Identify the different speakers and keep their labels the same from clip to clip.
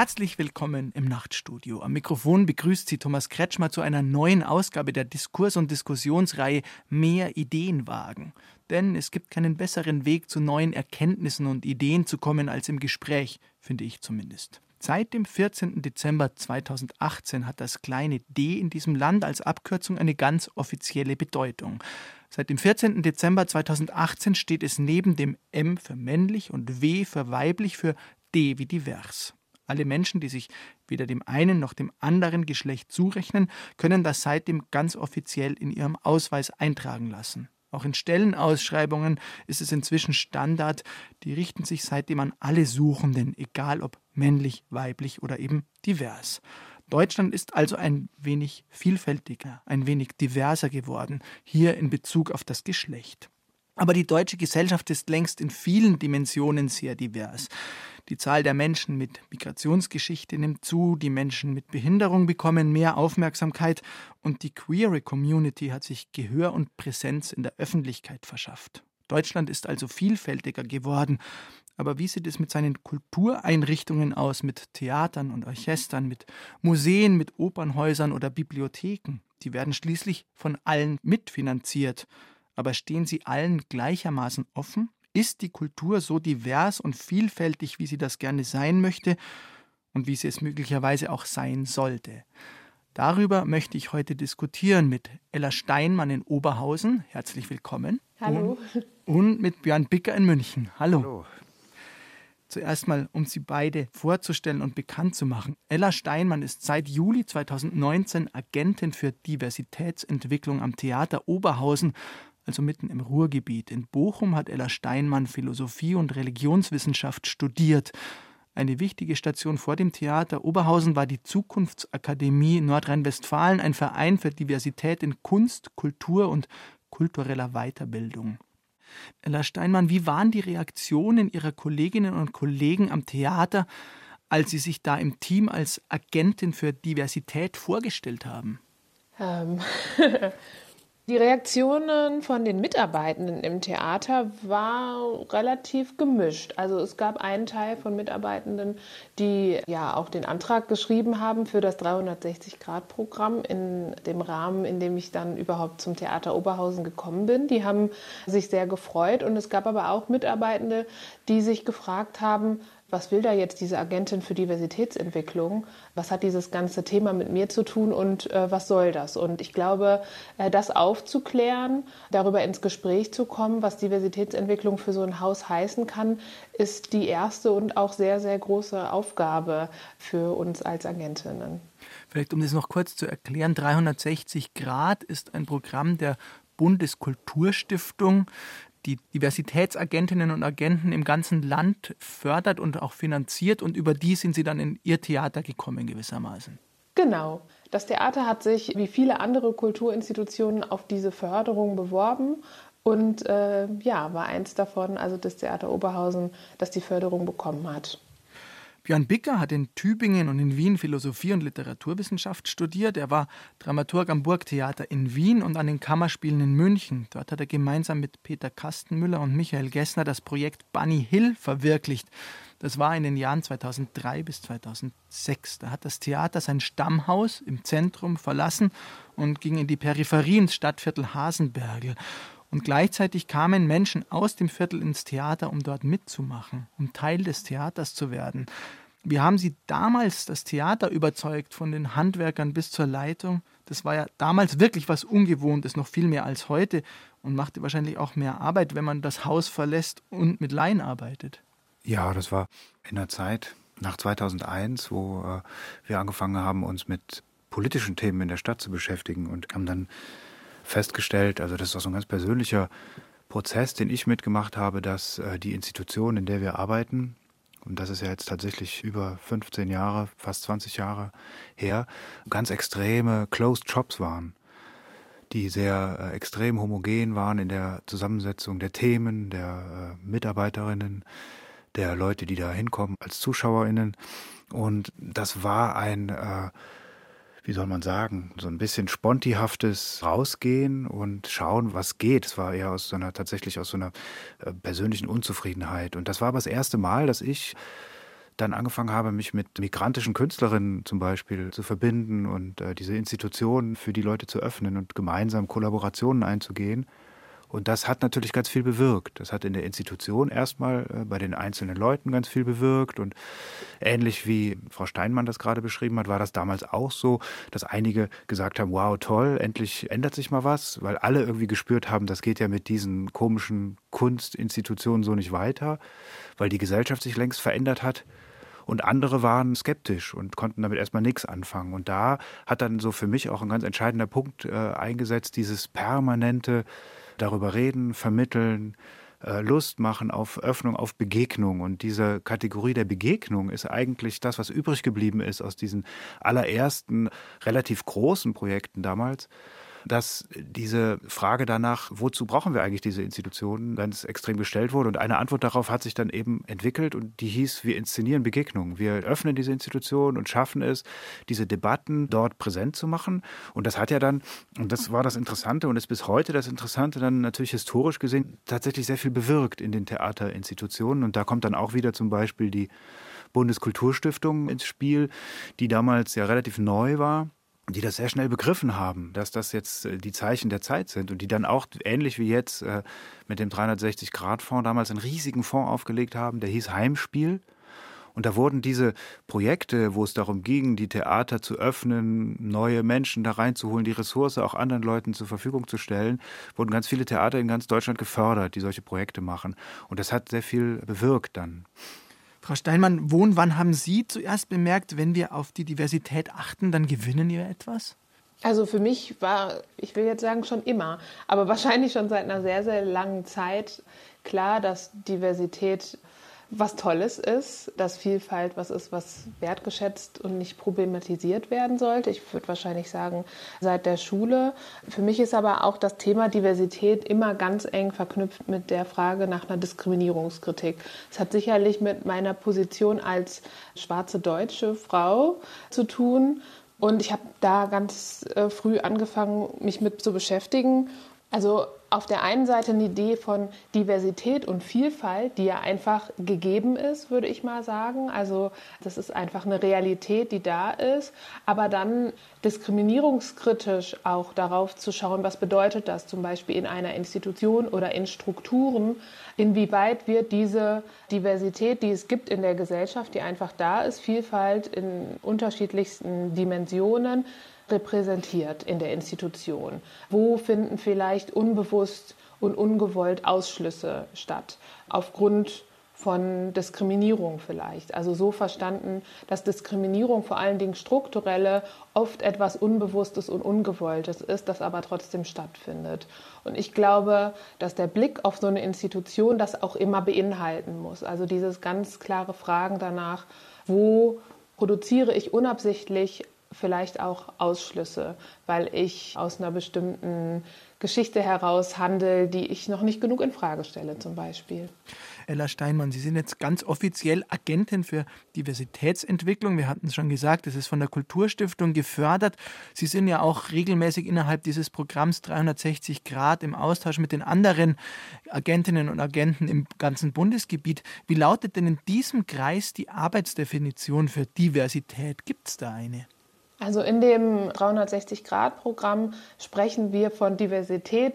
Speaker 1: Herzlich willkommen im Nachtstudio. Am Mikrofon begrüßt Sie Thomas Kretschmer zu einer neuen Ausgabe der Diskurs- und Diskussionsreihe Mehr Ideen wagen. Denn es gibt keinen besseren Weg zu neuen Erkenntnissen und Ideen zu kommen als im Gespräch, finde ich zumindest. Seit dem 14. Dezember 2018 hat das kleine D in diesem Land als Abkürzung eine ganz offizielle Bedeutung. Seit dem 14. Dezember 2018 steht es neben dem M für männlich und W für weiblich für D wie divers. Alle Menschen, die sich weder dem einen noch dem anderen Geschlecht zurechnen, können das seitdem ganz offiziell in ihrem Ausweis eintragen lassen. Auch in Stellenausschreibungen ist es inzwischen Standard, die richten sich seitdem an alle Suchenden, egal ob männlich, weiblich oder eben divers. Deutschland ist also ein wenig vielfältiger, ein wenig diverser geworden, hier in Bezug auf das Geschlecht. Aber die deutsche Gesellschaft ist längst in vielen Dimensionen sehr divers. Die Zahl der Menschen mit Migrationsgeschichte nimmt zu, die Menschen mit Behinderung bekommen mehr Aufmerksamkeit und die queere Community hat sich Gehör und Präsenz in der Öffentlichkeit verschafft. Deutschland ist also vielfältiger geworden. Aber wie sieht es mit seinen Kultureinrichtungen aus, mit Theatern und Orchestern, mit Museen, mit Opernhäusern oder Bibliotheken? Die werden schließlich von allen mitfinanziert aber stehen sie allen gleichermaßen offen? Ist die Kultur so divers und vielfältig, wie sie das gerne sein möchte und wie sie es möglicherweise auch sein sollte? Darüber möchte ich heute diskutieren mit Ella Steinmann in Oberhausen. Herzlich willkommen.
Speaker 2: Hallo.
Speaker 1: Und, und mit Björn Bicker in München. Hallo. Hallo. Zuerst mal, um Sie beide vorzustellen und bekannt zu machen. Ella Steinmann ist seit Juli 2019 Agentin für Diversitätsentwicklung am Theater Oberhausen also mitten im Ruhrgebiet. In Bochum hat Ella Steinmann Philosophie und Religionswissenschaft studiert. Eine wichtige Station vor dem Theater Oberhausen war die Zukunftsakademie Nordrhein-Westfalen, ein Verein für Diversität in Kunst, Kultur und kultureller Weiterbildung. Ella Steinmann, wie waren die Reaktionen Ihrer Kolleginnen und Kollegen am Theater, als Sie sich da im Team als Agentin für Diversität vorgestellt haben?
Speaker 2: Ähm, Die Reaktionen von den Mitarbeitenden im Theater war relativ gemischt. Also es gab einen Teil von Mitarbeitenden, die ja auch den Antrag geschrieben haben für das 360-Grad-Programm in dem Rahmen, in dem ich dann überhaupt zum Theater Oberhausen gekommen bin. Die haben sich sehr gefreut und es gab aber auch Mitarbeitende, die sich gefragt haben, was will da jetzt diese Agentin für Diversitätsentwicklung? Was hat dieses ganze Thema mit mir zu tun und äh, was soll das? Und ich glaube, äh, das aufzuklären, darüber ins Gespräch zu kommen, was Diversitätsentwicklung für so ein Haus heißen kann, ist die erste und auch sehr, sehr große Aufgabe für uns als Agentinnen.
Speaker 1: Vielleicht um das noch kurz zu erklären, 360 Grad ist ein Programm der Bundeskulturstiftung, die Diversitätsagentinnen und Agenten im ganzen Land fördert und auch finanziert und über die sind sie dann in ihr Theater gekommen gewissermaßen.
Speaker 2: Genau. Das Theater hat sich wie viele andere Kulturinstitutionen auf diese Förderung beworben und äh, ja, war eins davon, also das Theater Oberhausen, das die Förderung bekommen hat.
Speaker 1: Björn Bicker hat in Tübingen und in Wien Philosophie und Literaturwissenschaft studiert. Er war Dramaturg am Burgtheater in Wien und an den Kammerspielen in München. Dort hat er gemeinsam mit Peter Kastenmüller und Michael Gessner das Projekt Bunny Hill verwirklicht. Das war in den Jahren 2003 bis 2006. Da hat das Theater sein Stammhaus im Zentrum verlassen und ging in die Peripherie ins Stadtviertel Hasenbergel. Und gleichzeitig kamen Menschen aus dem Viertel ins Theater, um dort mitzumachen, um Teil des Theaters zu werden. Wie haben Sie damals das Theater überzeugt, von den Handwerkern bis zur Leitung? Das war ja damals wirklich was Ungewohntes, noch viel mehr als heute und machte wahrscheinlich auch mehr Arbeit, wenn man das Haus verlässt und mit Laien arbeitet.
Speaker 3: Ja, das war in der Zeit nach 2001, wo äh, wir angefangen haben, uns mit politischen Themen in der Stadt zu beschäftigen und haben dann festgestellt, also das ist auch so ein ganz persönlicher Prozess, den ich mitgemacht habe, dass äh, die Institution, in der wir arbeiten, und das ist ja jetzt tatsächlich über 15 Jahre, fast 20 Jahre her, ganz extreme Closed Shops waren, die sehr äh, extrem homogen waren in der Zusammensetzung der Themen, der äh, Mitarbeiterinnen, der Leute, die da hinkommen als Zuschauerinnen. Und das war ein, äh, wie soll man sagen, so ein bisschen spontihaftes Rausgehen und schauen, was geht. Es war eher aus so einer, tatsächlich aus so einer äh, persönlichen Unzufriedenheit. Und das war aber das erste Mal, dass ich dann angefangen habe, mich mit migrantischen Künstlerinnen zum Beispiel zu verbinden und äh, diese Institutionen für die Leute zu öffnen und gemeinsam Kollaborationen einzugehen. Und das hat natürlich ganz viel bewirkt. Das hat in der Institution erstmal äh, bei den einzelnen Leuten ganz viel bewirkt. Und ähnlich wie Frau Steinmann das gerade beschrieben hat, war das damals auch so, dass einige gesagt haben, wow, toll, endlich ändert sich mal was, weil alle irgendwie gespürt haben, das geht ja mit diesen komischen Kunstinstitutionen so nicht weiter, weil die Gesellschaft sich längst verändert hat. Und andere waren skeptisch und konnten damit erstmal nichts anfangen. Und da hat dann so für mich auch ein ganz entscheidender Punkt äh, eingesetzt, dieses permanente darüber reden, vermitteln, äh, Lust machen auf Öffnung, auf Begegnung. Und diese Kategorie der Begegnung ist eigentlich das, was übrig geblieben ist aus diesen allerersten relativ großen Projekten damals dass diese Frage danach, wozu brauchen wir eigentlich diese Institutionen, ganz extrem gestellt wurde. Und eine Antwort darauf hat sich dann eben entwickelt und die hieß, wir inszenieren Begegnungen. Wir öffnen diese Institutionen und schaffen es, diese Debatten dort präsent zu machen. Und das hat ja dann, und das war das Interessante und ist bis heute das Interessante, dann natürlich historisch gesehen tatsächlich sehr viel bewirkt in den Theaterinstitutionen. Und da kommt dann auch wieder zum Beispiel die Bundeskulturstiftung ins Spiel, die damals ja relativ neu war die das sehr schnell begriffen haben, dass das jetzt äh, die Zeichen der Zeit sind und die dann auch ähnlich wie jetzt äh, mit dem 360-Grad-Fonds damals einen riesigen Fonds aufgelegt haben, der hieß Heimspiel. Und da wurden diese Projekte, wo es darum ging, die Theater zu öffnen, neue Menschen da reinzuholen, die Ressource auch anderen Leuten zur Verfügung zu stellen, wurden ganz viele Theater in ganz Deutschland gefördert, die solche Projekte machen. Und das hat sehr viel bewirkt dann.
Speaker 1: Frau Steinmann, wo und wann haben Sie zuerst bemerkt, wenn wir auf die Diversität achten, dann gewinnen wir etwas?
Speaker 2: Also für mich war, ich will jetzt sagen schon immer, aber wahrscheinlich schon seit einer sehr, sehr langen Zeit klar, dass Diversität was Tolles ist, dass Vielfalt was ist, was wertgeschätzt und nicht problematisiert werden sollte. Ich würde wahrscheinlich sagen, seit der Schule. Für mich ist aber auch das Thema Diversität immer ganz eng verknüpft mit der Frage nach einer Diskriminierungskritik. Es hat sicherlich mit meiner Position als schwarze deutsche Frau zu tun. Und ich habe da ganz äh, früh angefangen, mich mit zu beschäftigen. Also auf der einen Seite eine Idee von Diversität und Vielfalt, die ja einfach gegeben ist, würde ich mal sagen. Also das ist einfach eine Realität, die da ist. Aber dann diskriminierungskritisch auch darauf zu schauen, was bedeutet das zum Beispiel in einer Institution oder in Strukturen, inwieweit wird diese Diversität, die es gibt in der Gesellschaft, die einfach da ist, Vielfalt in unterschiedlichsten Dimensionen, repräsentiert in der Institution? Wo finden vielleicht unbewusst und ungewollt Ausschlüsse statt? Aufgrund von Diskriminierung vielleicht. Also so verstanden, dass Diskriminierung vor allen Dingen strukturelle, oft etwas Unbewusstes und Ungewolltes ist, das aber trotzdem stattfindet. Und ich glaube, dass der Blick auf so eine Institution das auch immer beinhalten muss. Also dieses ganz klare Fragen danach, wo produziere ich unabsichtlich vielleicht auch Ausschlüsse, weil ich aus einer bestimmten Geschichte heraus handle, die ich noch nicht genug in Frage stelle, zum Beispiel.
Speaker 1: Ella Steinmann, Sie sind jetzt ganz offiziell Agentin für Diversitätsentwicklung. Wir hatten es schon gesagt, es ist von der Kulturstiftung gefördert. Sie sind ja auch regelmäßig innerhalb dieses Programms 360 Grad im Austausch mit den anderen Agentinnen und Agenten im ganzen Bundesgebiet. Wie lautet denn in diesem Kreis die Arbeitsdefinition für Diversität? Gibt es da eine?
Speaker 2: Also in dem 360-Grad-Programm sprechen wir von Diversität,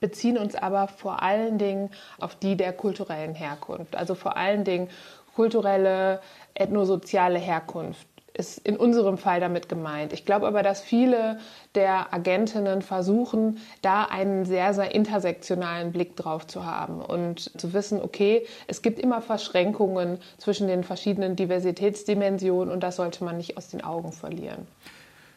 Speaker 2: beziehen uns aber vor allen Dingen auf die der kulturellen Herkunft. Also vor allen Dingen kulturelle, ethnosoziale Herkunft ist in unserem Fall damit gemeint. Ich glaube aber, dass viele der Agentinnen versuchen, da einen sehr, sehr intersektionalen Blick drauf zu haben und zu wissen, okay, es gibt immer Verschränkungen zwischen den verschiedenen Diversitätsdimensionen und das sollte man nicht aus den Augen verlieren.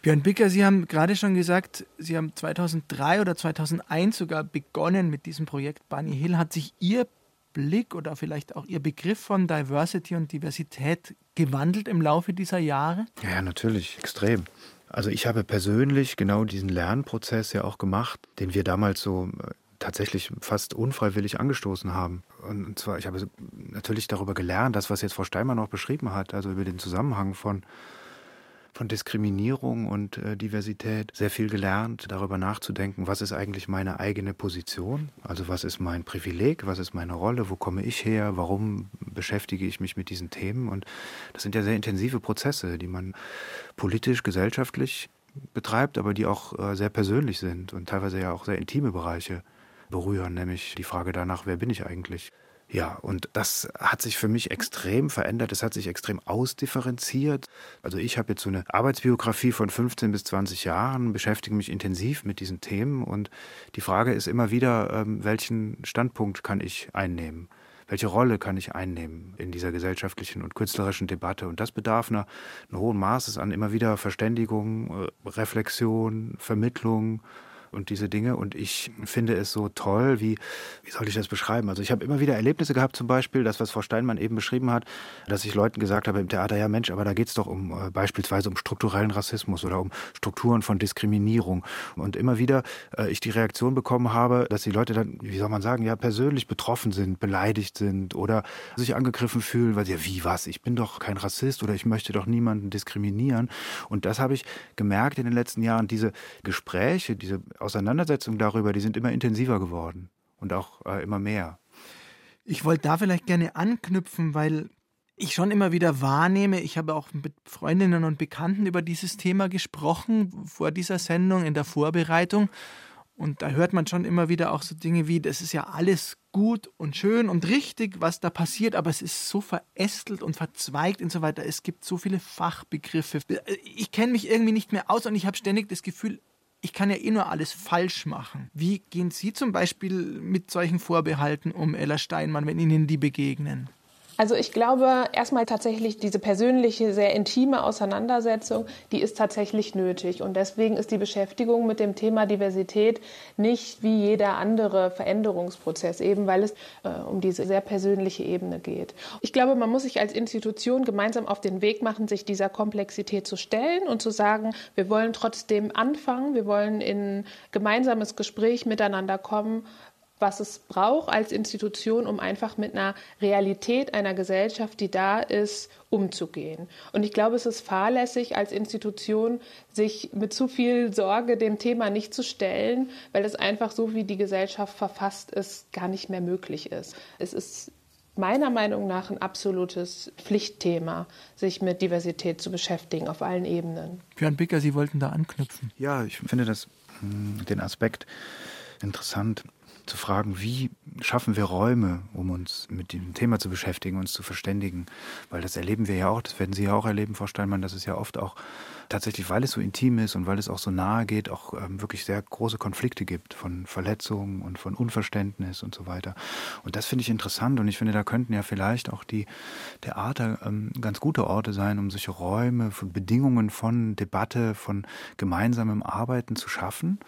Speaker 1: Björn Bicker, Sie haben gerade schon gesagt, Sie haben 2003 oder 2001 sogar begonnen mit diesem Projekt Bunny Hill. Hat sich Ihr Blick oder vielleicht auch Ihr Begriff von Diversity und Diversität gewandelt im Laufe dieser Jahre?
Speaker 3: Ja, ja natürlich, extrem. Also ich habe persönlich genau diesen Lernprozess ja auch gemacht, den wir damals so äh, tatsächlich fast unfreiwillig angestoßen haben. Und zwar, ich habe natürlich darüber gelernt, das, was jetzt Frau Steinmann auch beschrieben hat, also über den Zusammenhang von von Diskriminierung und äh, Diversität sehr viel gelernt, darüber nachzudenken, was ist eigentlich meine eigene Position, also was ist mein Privileg, was ist meine Rolle, wo komme ich her, warum beschäftige ich mich mit diesen Themen. Und das sind ja sehr intensive Prozesse, die man politisch, gesellschaftlich betreibt, aber die auch äh, sehr persönlich sind und teilweise ja auch sehr intime Bereiche berühren, nämlich die Frage danach, wer bin ich eigentlich? Ja, und das hat sich für mich extrem verändert. Es hat sich extrem ausdifferenziert. Also ich habe jetzt so eine Arbeitsbiografie von 15 bis 20 Jahren, beschäftige mich intensiv mit diesen Themen und die Frage ist immer wieder, ähm, welchen Standpunkt kann ich einnehmen? Welche Rolle kann ich einnehmen in dieser gesellschaftlichen und künstlerischen Debatte? Und das bedarf einer, einer hohen Maßes an immer wieder Verständigung, äh, Reflexion, Vermittlung, und diese Dinge. Und ich finde es so toll, wie, wie soll ich das beschreiben? Also ich habe immer wieder Erlebnisse gehabt, zum Beispiel, das, was Frau Steinmann eben beschrieben hat, dass ich Leuten gesagt habe im Theater, ja Mensch, aber da geht es doch um äh, beispielsweise um strukturellen Rassismus oder um Strukturen von Diskriminierung. Und immer wieder äh, ich die Reaktion bekommen habe, dass die Leute dann, wie soll man sagen, ja persönlich betroffen sind, beleidigt sind oder sich angegriffen fühlen, weil sie ja, wie was, ich bin doch kein Rassist oder ich möchte doch niemanden diskriminieren. Und das habe ich gemerkt in den letzten Jahren, diese Gespräche, diese Auseinandersetzungen darüber, die sind immer intensiver geworden und auch äh, immer mehr.
Speaker 1: Ich wollte da vielleicht gerne anknüpfen, weil ich schon immer wieder wahrnehme, ich habe auch mit Freundinnen und Bekannten über dieses Thema gesprochen vor dieser Sendung in der Vorbereitung. Und da hört man schon immer wieder auch so Dinge wie, das ist ja alles gut und schön und richtig, was da passiert, aber es ist so verästelt und verzweigt und so weiter. Es gibt so viele Fachbegriffe. Ich kenne mich irgendwie nicht mehr aus und ich habe ständig das Gefühl, ich kann ja eh nur alles falsch machen. Wie gehen Sie zum Beispiel mit solchen Vorbehalten um, Ella Steinmann, wenn Ihnen die begegnen?
Speaker 2: Also ich glaube erstmal tatsächlich diese persönliche, sehr intime Auseinandersetzung, die ist tatsächlich nötig. Und deswegen ist die Beschäftigung mit dem Thema Diversität nicht wie jeder andere Veränderungsprozess, eben weil es äh, um diese sehr persönliche Ebene geht. Ich glaube, man muss sich als Institution gemeinsam auf den Weg machen, sich dieser Komplexität zu stellen und zu sagen, wir wollen trotzdem anfangen, wir wollen in gemeinsames Gespräch miteinander kommen, was es braucht als Institution, um einfach mit einer Realität einer Gesellschaft, die da ist, umzugehen. Und ich glaube, es ist fahrlässig als Institution, sich mit zu viel Sorge dem Thema nicht zu stellen, weil es einfach so, wie die Gesellschaft verfasst ist, gar nicht mehr möglich ist. Es ist meiner Meinung nach ein absolutes Pflichtthema, sich mit Diversität zu beschäftigen auf allen Ebenen.
Speaker 1: Björn Bicker, Sie wollten da anknüpfen.
Speaker 3: Ja, ich finde das hm, den Aspekt interessant zu fragen, wie schaffen wir Räume, um uns mit dem Thema zu beschäftigen, uns zu verständigen. Weil das erleben wir ja auch, das werden Sie ja auch erleben, Frau Steinmann, dass es ja oft auch tatsächlich, weil es so intim ist und weil es auch so nahe geht, auch ähm, wirklich sehr große Konflikte gibt von Verletzungen und von Unverständnis und so weiter. Und das finde ich interessant und ich finde, da könnten ja vielleicht auch die Theater ähm, ganz gute Orte sein, um solche Räume, von Bedingungen von Debatte, von gemeinsamem Arbeiten zu schaffen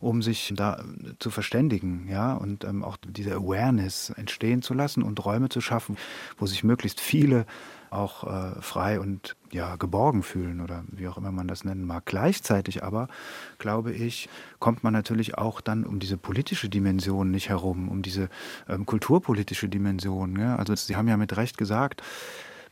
Speaker 3: um sich da zu verständigen, ja, und ähm, auch diese Awareness entstehen zu lassen und Räume zu schaffen, wo sich möglichst viele auch äh, frei und ja geborgen fühlen oder wie auch immer man das nennen mag. Gleichzeitig aber, glaube ich, kommt man natürlich auch dann um diese politische Dimension nicht herum, um diese ähm, kulturpolitische Dimension. Ja? Also Sie haben ja mit Recht gesagt,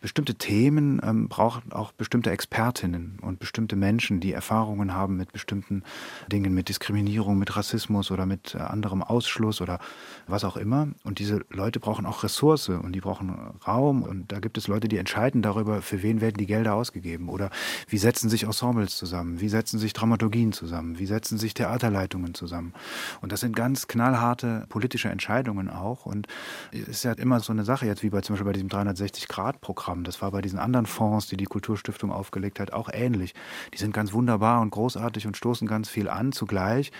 Speaker 3: bestimmte Themen ähm, brauchen auch bestimmte Expertinnen und bestimmte Menschen, die Erfahrungen haben mit bestimmten Dingen, mit Diskriminierung, mit Rassismus oder mit äh, anderem Ausschluss oder was auch immer. Und diese Leute brauchen auch Ressource und die brauchen Raum. Und da gibt es Leute, die entscheiden darüber, für wen werden die Gelder ausgegeben oder wie setzen sich Ensembles zusammen, wie setzen sich Dramaturgien zusammen, wie setzen sich Theaterleitungen zusammen. Und das sind ganz knallharte politische Entscheidungen auch. Und es ist ja immer so eine Sache jetzt, wie bei zum Beispiel bei diesem 360-Grad-Programm Programm. Das war bei diesen anderen Fonds, die die Kulturstiftung aufgelegt hat, auch ähnlich. Die sind ganz wunderbar und großartig und stoßen ganz viel an. Zugleich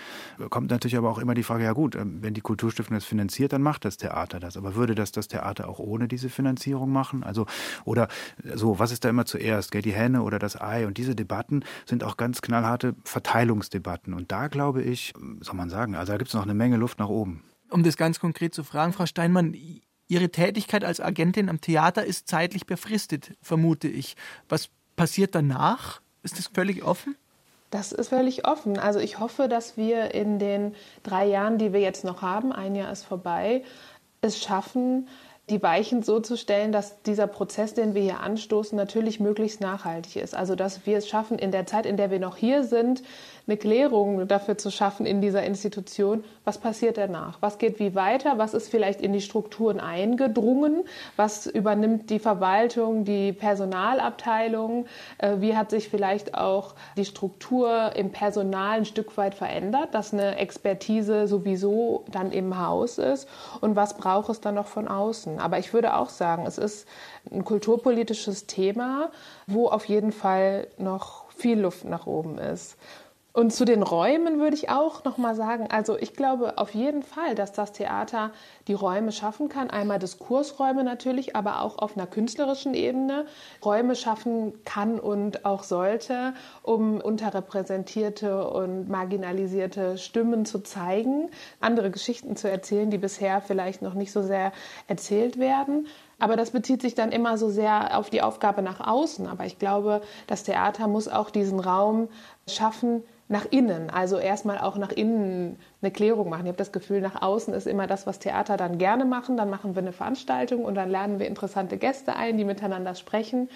Speaker 3: kommt natürlich aber auch immer die Frage, ja gut, ähm, wenn die Kulturstiftung das finanziert, dann macht das Theater das. Aber würde das das Theater auch ohne diese Finanzierung machen? Also, oder so, was ist da immer zuerst? Gell, die Henne oder das Ei? Und diese Debatten sind auch ganz knallharte Verteilungsdebatten. Und da glaube ich, soll man sagen, also da gibt es noch eine Menge Luft nach oben.
Speaker 1: Um das ganz konkret zu fragen, Frau Steinmann, Ihre Tätigkeit als Agentin am Theater ist zeitlich befristet, vermute ich. Was passiert danach? Ist das völlig offen?
Speaker 2: Das ist völlig offen. Also ich hoffe, dass wir in den drei Jahren, die wir jetzt noch haben, ein Jahr ist vorbei, es schaffen, die Weichen so zu stellen, dass dieser Prozess, den wir hier anstoßen, natürlich möglichst nachhaltig ist. Also dass wir es schaffen, in der Zeit, in der wir noch hier sind, eine Klärung dafür zu schaffen in dieser Institution, was passiert danach? Was geht wie weiter? Was ist vielleicht in die Strukturen eingedrungen? Was übernimmt die Verwaltung, die Personalabteilung? Äh, wie hat sich vielleicht auch die Struktur im Personal ein Stück weit verändert, dass eine Expertise sowieso dann im Haus ist? Und was braucht es dann noch von außen? Aber ich würde auch sagen, es ist ein kulturpolitisches Thema, wo auf jeden Fall noch viel Luft nach oben ist. Und zu den Räumen würde ich auch noch mal sagen, also ich glaube auf jeden Fall, dass das Theater die Räume schaffen kann. Einmal Diskursräume natürlich, aber auch auf einer künstlerischen Ebene Räume schaffen kann und auch sollte, um unterrepräsentierte und marginalisierte Stimmen zu zeigen, andere Geschichten zu erzählen, die bisher vielleicht noch nicht so sehr erzählt werden. Aber das bezieht sich dann immer so sehr auf die Aufgabe nach außen. Aber ich glaube, das Theater muss auch diesen Raum schaffen, nach innen, also erstmal auch nach innen eine Klärung machen. Ich habe das Gefühl, nach außen ist immer das, was Theater dann gerne machen. Dann machen wir eine Veranstaltung und dann laden wir interessante Gäste ein, die miteinander sprechen.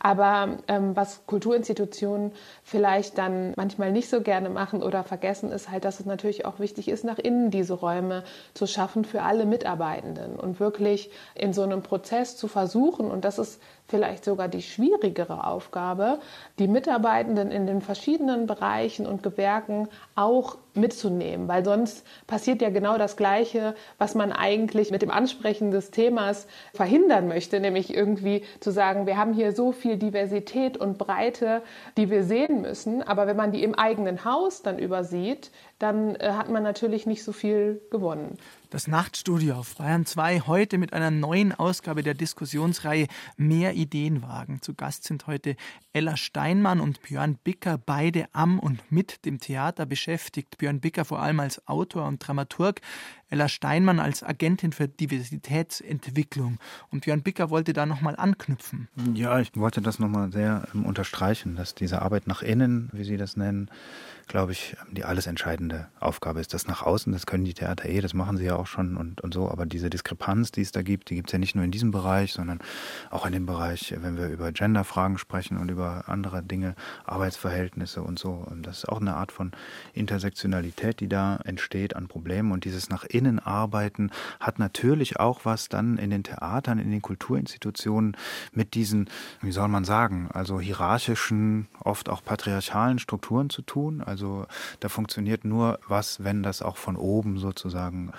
Speaker 2: Aber ähm, was Kulturinstitutionen vielleicht dann manchmal nicht so gerne machen oder vergessen, ist halt, dass es natürlich auch wichtig ist, nach innen diese Räume zu schaffen für alle Mitarbeitenden und wirklich in so einem Prozess zu versuchen, und das ist vielleicht sogar die schwierigere Aufgabe, die Mitarbeitenden in den verschiedenen Bereichen und Gewerken auch mitzunehmen, weil sonst passiert ja genau das Gleiche, was man eigentlich mit dem Ansprechen des Themas verhindern möchte, nämlich irgendwie zu sagen, wir haben hier so viel Diversität und Breite, die wir sehen müssen, aber wenn man die im eigenen Haus dann übersieht, dann äh, hat man natürlich nicht so viel gewonnen.
Speaker 1: Das Nachtstudio auf Bayern 2 heute mit einer neuen Ausgabe der Diskussionsreihe Mehr Ideen wagen. Zu Gast sind heute Ella Steinmann und Björn Bicker, beide am und mit dem Theater beschäftigt. Björn Bicker vor allem als Autor und Dramaturg, Ella Steinmann als Agentin für Diversitätsentwicklung. Und Björn Bicker wollte da nochmal anknüpfen.
Speaker 3: Ja, ich wollte das nochmal sehr ähm, unterstreichen, dass diese Arbeit nach innen, wie Sie das nennen, glaube ich, die alles entscheidende Aufgabe ist. Das nach außen, das können die Theater eh, das machen sie ja auch schon und, und so. Aber diese Diskrepanz, die es da gibt, die gibt es ja nicht nur in diesem Bereich, sondern auch in dem Bereich, wenn wir über Genderfragen sprechen und über andere Dinge, Arbeitsverhältnisse und so. Und das ist auch eine Art von Intersektionalität, die da entsteht an Problemen. Und dieses nach arbeiten hat natürlich auch was dann in den Theatern, in den Kulturinstitutionen mit diesen, wie soll man sagen, also hierarchischen, oft auch patriarchalen Strukturen zu tun. Also also da funktioniert nur was, wenn das auch von oben sozusagen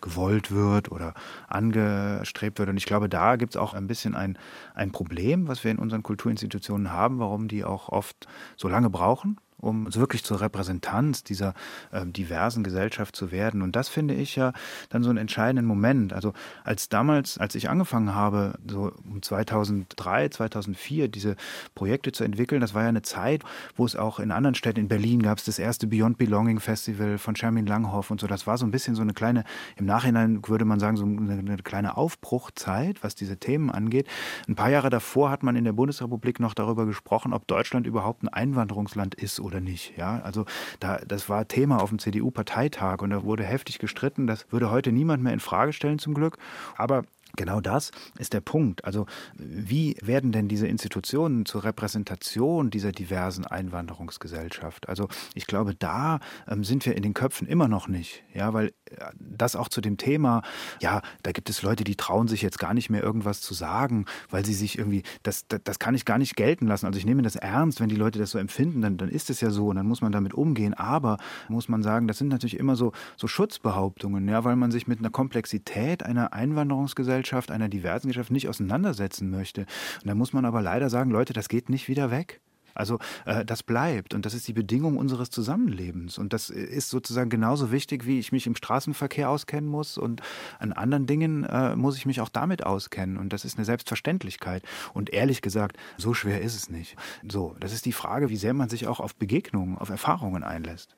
Speaker 3: gewollt wird oder angestrebt wird. Und ich glaube, da gibt es auch ein bisschen ein, ein Problem, was wir in unseren Kulturinstitutionen haben, warum die auch oft so lange brauchen, um wirklich zur Repräsentanz dieser äh, diversen Gesellschaft zu werden. Und das finde ich ja dann so einen entscheidenden Moment. Also als damals, als ich angefangen habe, so um 2003, 2004 diese Projekte zu entwickeln, das war ja eine Zeit, wo es auch in anderen Städten, in Berlin gab es das erste Beyond Belonging Festival von Shermin Langhoff und so. Das war so ein bisschen so eine kleine, im Nachhinein würde man sagen, so eine, eine kleine Aufbruchzeit, was diese Themen angeht. Ein paar Jahre davor hat man in der Bundesrepublik noch darüber gesprochen, ob Deutschland überhaupt ein Einwanderungsland ist oder oder nicht. Ja, also da, das war Thema auf dem CDU-Parteitag und da wurde heftig gestritten. Das würde heute niemand mehr in Frage stellen zum Glück. Aber Genau das ist der Punkt. Also wie werden denn diese Institutionen zur Repräsentation dieser diversen Einwanderungsgesellschaft? Also ich glaube, da ähm, sind wir in den Köpfen immer noch nicht. Ja, weil äh, das auch zu dem Thema, ja, da gibt es Leute, die trauen sich jetzt gar nicht mehr irgendwas zu sagen, weil sie sich irgendwie, das, das, das kann ich gar nicht gelten lassen. Also ich nehme das ernst, wenn die Leute das so empfinden, dann, dann ist es ja so und dann muss man damit umgehen. Aber muss man sagen, das sind natürlich immer so, so Schutzbehauptungen, ja, weil man sich mit einer Komplexität einer Einwanderungsgesellschaft Gesellschaft, einer diversen Gesellschaft nicht auseinandersetzen möchte. Und da muss man aber leider sagen, Leute, das geht nicht wieder weg. Also äh, das bleibt und das ist die Bedingung unseres Zusammenlebens. Und das ist sozusagen genauso wichtig, wie ich mich im Straßenverkehr auskennen muss. Und an anderen Dingen äh, muss ich mich auch damit auskennen. Und das ist eine Selbstverständlichkeit. Und ehrlich gesagt, so schwer ist es nicht. So, das ist die Frage, wie sehr man sich auch auf Begegnungen, auf Erfahrungen einlässt.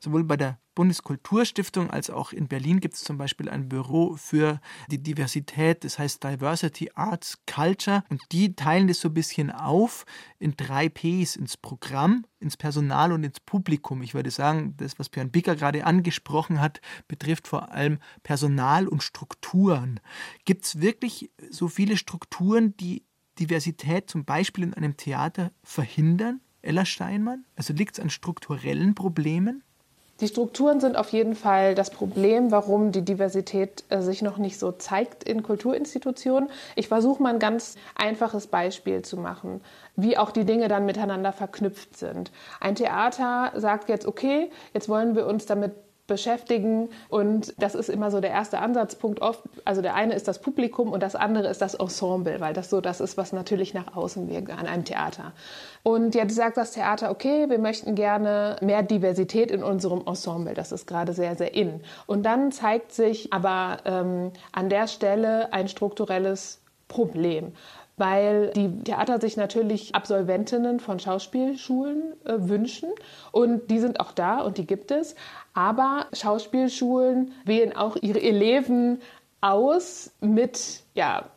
Speaker 1: Sowohl bei der Bundeskulturstiftung als auch in Berlin gibt es zum Beispiel ein Büro für die Diversität, das heißt Diversity Arts Culture. Und die teilen das so ein bisschen auf in drei Ps, ins Programm, ins Personal und ins Publikum. Ich würde sagen, das, was Björn Bicker gerade angesprochen hat, betrifft vor allem Personal und Strukturen. Gibt es wirklich so viele Strukturen, die Diversität zum Beispiel in einem Theater verhindern? Ella Steinmann? Also liegt es an strukturellen Problemen?
Speaker 2: Die Strukturen sind auf jeden Fall das Problem, warum die Diversität äh, sich noch nicht so zeigt in Kulturinstitutionen. Ich versuche mal ein ganz einfaches Beispiel zu machen, wie auch die Dinge dann miteinander verknüpft sind. Ein Theater sagt jetzt, okay, jetzt wollen wir uns damit beschäftigen. Und das ist immer so der erste Ansatzpunkt oft. Also der eine ist das Publikum und das andere ist das Ensemble, weil das so das ist, was natürlich nach außen wirkt an einem Theater. Und jetzt sagt das Theater, okay, wir möchten gerne mehr Diversität in unserem Ensemble. Das ist gerade sehr, sehr in. Und dann zeigt sich aber ähm, an der Stelle ein strukturelles Problem weil die Theater sich natürlich Absolventinnen von Schauspielschulen äh, wünschen und die sind auch da und die gibt es. Aber Schauspielschulen wählen auch ihre Eleven aus mit ja,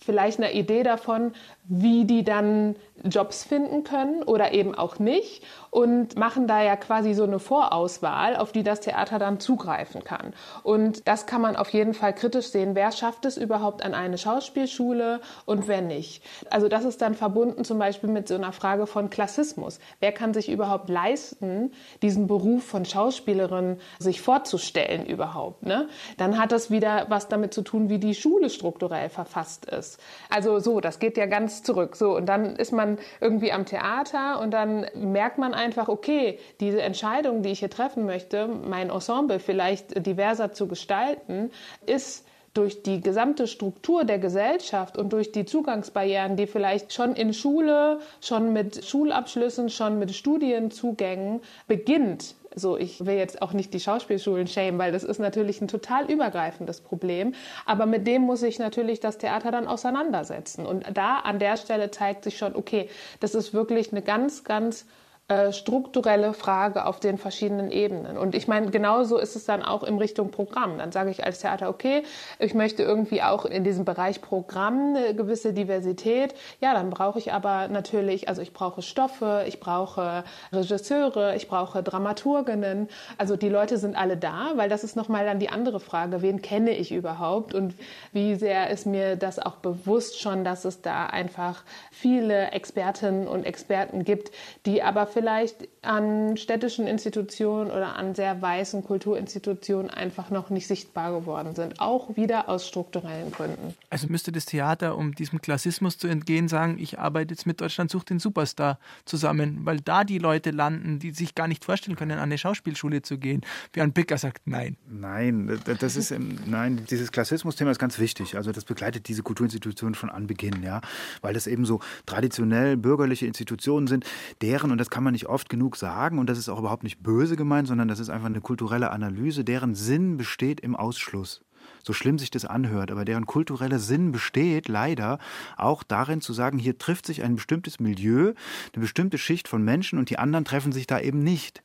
Speaker 2: vielleicht einer Idee davon, wie die dann Jobs finden können oder eben auch nicht und machen da ja quasi so eine Vorauswahl, auf die das Theater dann zugreifen kann. Und das kann man auf jeden Fall kritisch sehen. Wer schafft es überhaupt an eine Schauspielschule und wer nicht? Also das ist dann verbunden zum Beispiel mit so einer Frage von Klassismus. Wer kann sich überhaupt leisten, diesen Beruf von Schauspielerin sich vorzustellen überhaupt? Ne? Dann hat das wieder was damit zu tun, wie die Schule strukturell verfasst ist. Also so, das geht ja ganz zurück. So, und dann ist man irgendwie am Theater und dann merkt man einfach, okay, diese Entscheidung, die ich hier treffen möchte, mein Ensemble vielleicht diverser zu gestalten, ist durch die gesamte Struktur der Gesellschaft und durch die Zugangsbarrieren, die vielleicht schon in Schule, schon mit Schulabschlüssen, schon mit Studienzugängen beginnt, so, ich will jetzt auch nicht die Schauspielschulen schämen, weil das ist natürlich ein total übergreifendes Problem. Aber mit dem muss sich natürlich das Theater dann auseinandersetzen. Und da an der Stelle zeigt sich schon, okay, das ist wirklich eine ganz, ganz äh, strukturelle Frage auf den verschiedenen Ebenen. Und ich meine, genauso ist es dann auch in Richtung Programm. Dann sage ich als Theater, okay, ich möchte irgendwie auch in diesem Bereich Programm eine gewisse Diversität. Ja, dann brauche ich aber natürlich, also ich brauche Stoffe, ich brauche Regisseure, ich brauche Dramaturginnen. Also die Leute sind alle da, weil das ist nochmal dann die andere Frage, wen kenne ich überhaupt und wie sehr ist mir das auch bewusst schon, dass es da einfach viele Expertinnen und Experten gibt, die aber vielleicht an städtischen Institutionen oder an sehr weißen Kulturinstitutionen einfach noch nicht sichtbar geworden sind, auch wieder aus strukturellen Gründen.
Speaker 1: Also müsste das Theater, um diesem Klassismus zu entgehen, sagen, ich arbeite jetzt mit Deutschland sucht den Superstar zusammen, weil da die Leute landen, die sich gar nicht vorstellen können, an eine Schauspielschule zu gehen. Björn Picker sagt nein.
Speaker 3: Nein, das ist nein, dieses Klassismus-Thema ist ganz wichtig. Also das begleitet diese Kulturinstitutionen von Anbeginn, ja, weil das eben so traditionell bürgerliche Institutionen sind, deren und das kann man man nicht oft genug sagen, und das ist auch überhaupt nicht böse gemeint, sondern das ist einfach eine kulturelle Analyse, deren Sinn besteht im Ausschluss. So schlimm sich das anhört, aber deren kultureller Sinn besteht leider auch darin zu sagen, hier trifft sich ein bestimmtes Milieu, eine bestimmte Schicht von Menschen und die anderen treffen sich da eben nicht.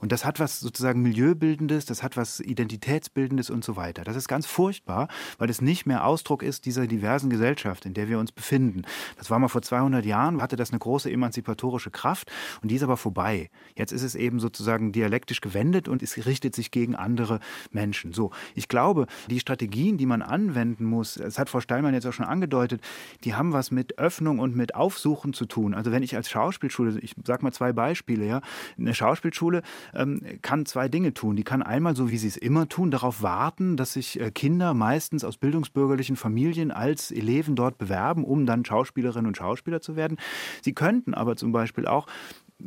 Speaker 3: Und das hat was sozusagen Milieubildendes, das hat was Identitätsbildendes und so weiter. Das ist ganz furchtbar, weil es nicht mehr Ausdruck ist dieser diversen Gesellschaft, in der wir uns befinden. Das war mal vor 200 Jahren, hatte das eine große emanzipatorische Kraft und die ist aber vorbei. Jetzt ist es eben sozusagen dialektisch gewendet und es richtet sich gegen andere Menschen. So, ich glaube, die Strategien, die man anwenden muss, das hat Frau Steinmann jetzt auch schon angedeutet, die haben was mit Öffnung und mit Aufsuchen zu tun. Also wenn ich als Schauspielschule, ich sage mal zwei Beispiele, ja, eine Schauspielschule ähm, kann zwei Dinge tun. Die kann einmal, so wie sie es immer tun, darauf warten, dass sich äh, Kinder meistens aus bildungsbürgerlichen Familien als Eleven dort bewerben, um dann Schauspielerinnen und Schauspieler zu werden. Sie könnten aber zum Beispiel auch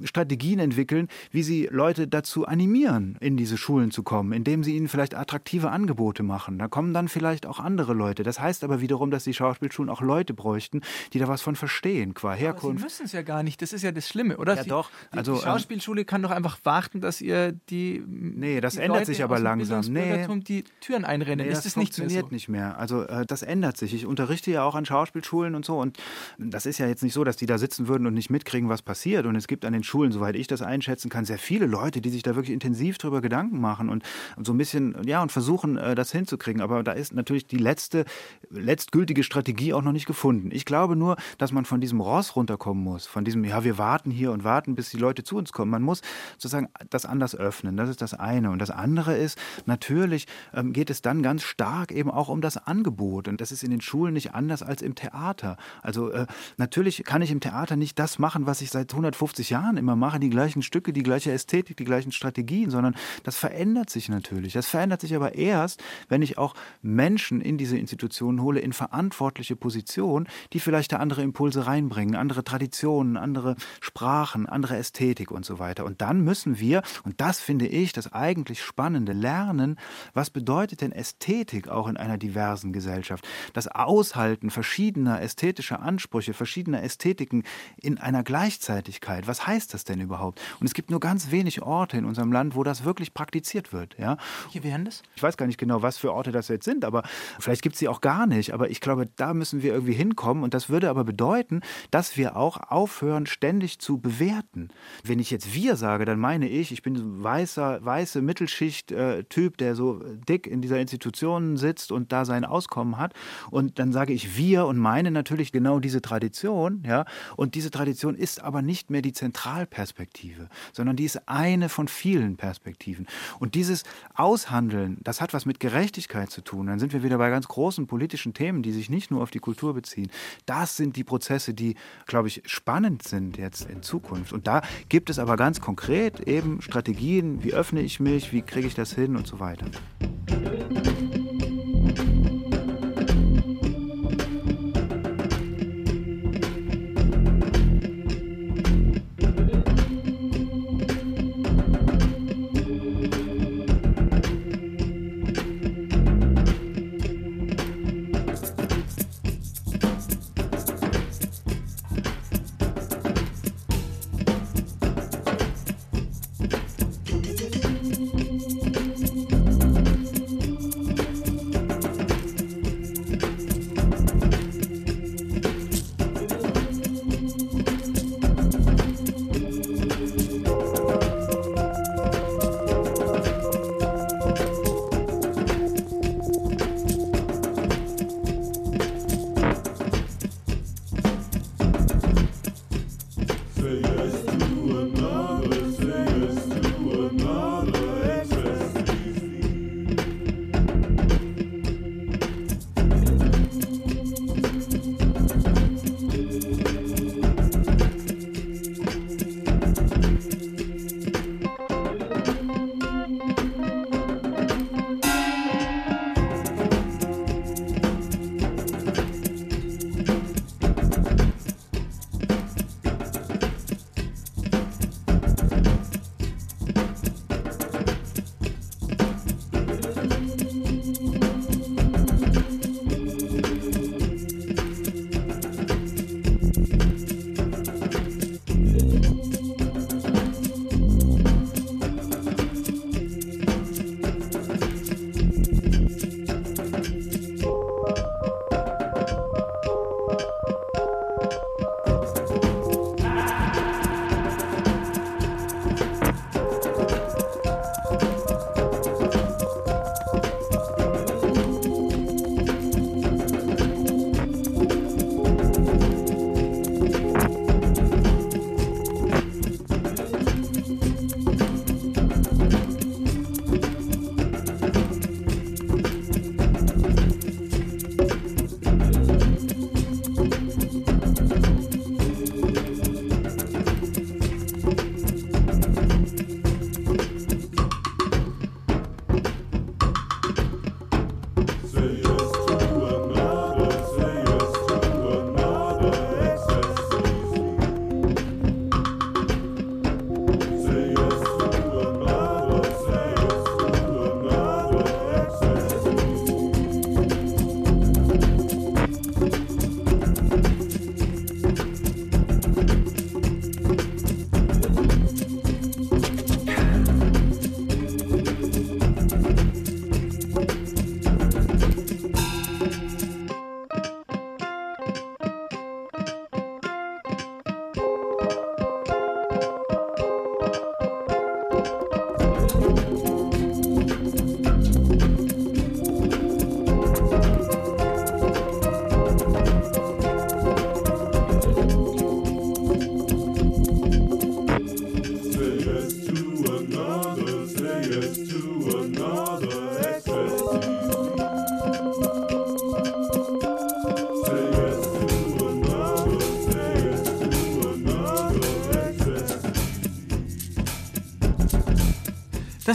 Speaker 3: Strategien entwickeln, wie sie Leute dazu animieren, in diese Schulen zu kommen, indem sie ihnen vielleicht attraktive Angebote machen. Da kommen dann vielleicht auch andere Leute. Das heißt aber wiederum, dass die Schauspielschulen auch Leute bräuchten, die da was von verstehen, qua Herkunft. Aber
Speaker 1: sie müssen es ja gar nicht. Das ist ja das Schlimme, oder?
Speaker 3: Ja, doch.
Speaker 1: Also, die ähm, Schauspielschule kann doch einfach warten, dass ihr die.
Speaker 3: Nee, das die ändert Leute sich aber langsam. Nee.
Speaker 1: die Türen einrennen.
Speaker 3: Nee, das, das nicht funktioniert so? nicht mehr. Also, äh, das ändert sich. Ich unterrichte ja auch an Schauspielschulen und so. Und das ist ja jetzt nicht so, dass die da sitzen würden und nicht mitkriegen, was passiert. Und es gibt an den den Schulen, soweit ich das einschätzen kann, sehr viele Leute, die sich da wirklich intensiv drüber Gedanken machen und so ein bisschen, ja, und versuchen, äh, das hinzukriegen. Aber da ist natürlich die letzte, letztgültige Strategie auch noch nicht gefunden. Ich glaube nur, dass man von diesem Ross runterkommen muss, von diesem, ja, wir warten hier und warten, bis die Leute zu uns kommen. Man muss sozusagen das anders öffnen. Das ist das eine. Und das andere ist, natürlich ähm, geht es dann ganz stark eben auch um das Angebot. Und das ist in den Schulen nicht anders als im Theater. Also äh, natürlich kann ich im Theater nicht das machen, was ich seit 150 Jahren immer mache, die gleichen Stücke, die gleiche Ästhetik, die gleichen Strategien, sondern das verändert sich natürlich. Das verändert sich aber erst, wenn ich auch Menschen in diese Institutionen hole, in verantwortliche Positionen, die vielleicht da andere Impulse reinbringen, andere Traditionen, andere Sprachen, andere Ästhetik und so weiter. Und dann müssen wir, und das finde ich das eigentlich Spannende, lernen, was bedeutet denn Ästhetik auch in einer diversen Gesellschaft? Das Aushalten verschiedener ästhetischer Ansprüche, verschiedener Ästhetiken in einer Gleichzeitigkeit. Was heißt das denn überhaupt? Und es gibt nur ganz wenig Orte in unserem Land, wo das wirklich praktiziert wird. Ja?
Speaker 1: Hier wären das?
Speaker 3: Ich weiß gar nicht genau, was für Orte das jetzt sind, aber vielleicht gibt es sie auch gar nicht. Aber ich glaube, da müssen wir irgendwie hinkommen. Und das würde aber bedeuten, dass wir auch aufhören, ständig zu bewerten. Wenn ich jetzt wir sage, dann meine ich, ich bin ein weißer, weiße Mittelschicht-Typ, der so dick in dieser Institution sitzt und da sein Auskommen hat. Und dann sage ich wir und meine natürlich genau diese Tradition. Ja? Und diese Tradition ist aber nicht mehr die Zentralperspektive, sondern die ist eine von vielen Perspektiven. Und dieses Aushandeln, das hat was mit Gerechtigkeit zu tun. Dann sind wir wieder bei ganz großen politischen Themen, die sich nicht nur auf die Kultur beziehen. Das sind die Prozesse, die, glaube ich, spannend sind jetzt in Zukunft. Und da gibt es aber ganz konkret eben Strategien, wie öffne ich mich, wie kriege ich das hin und so weiter.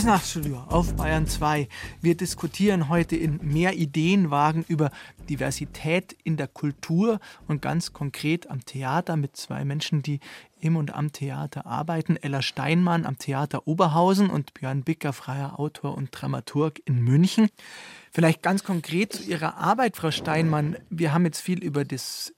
Speaker 1: Das Nachtstudio auf Bayern 2. Wir diskutieren heute in Mehr Ideenwagen über Diversität in der Kultur und ganz konkret am Theater mit zwei Menschen, die im und am Theater arbeiten. Ella Steinmann am Theater Oberhausen und Björn Bicker, freier Autor und Dramaturg in München. Vielleicht ganz konkret zu Ihrer Arbeit, Frau Steinmann. Wir haben jetzt viel über das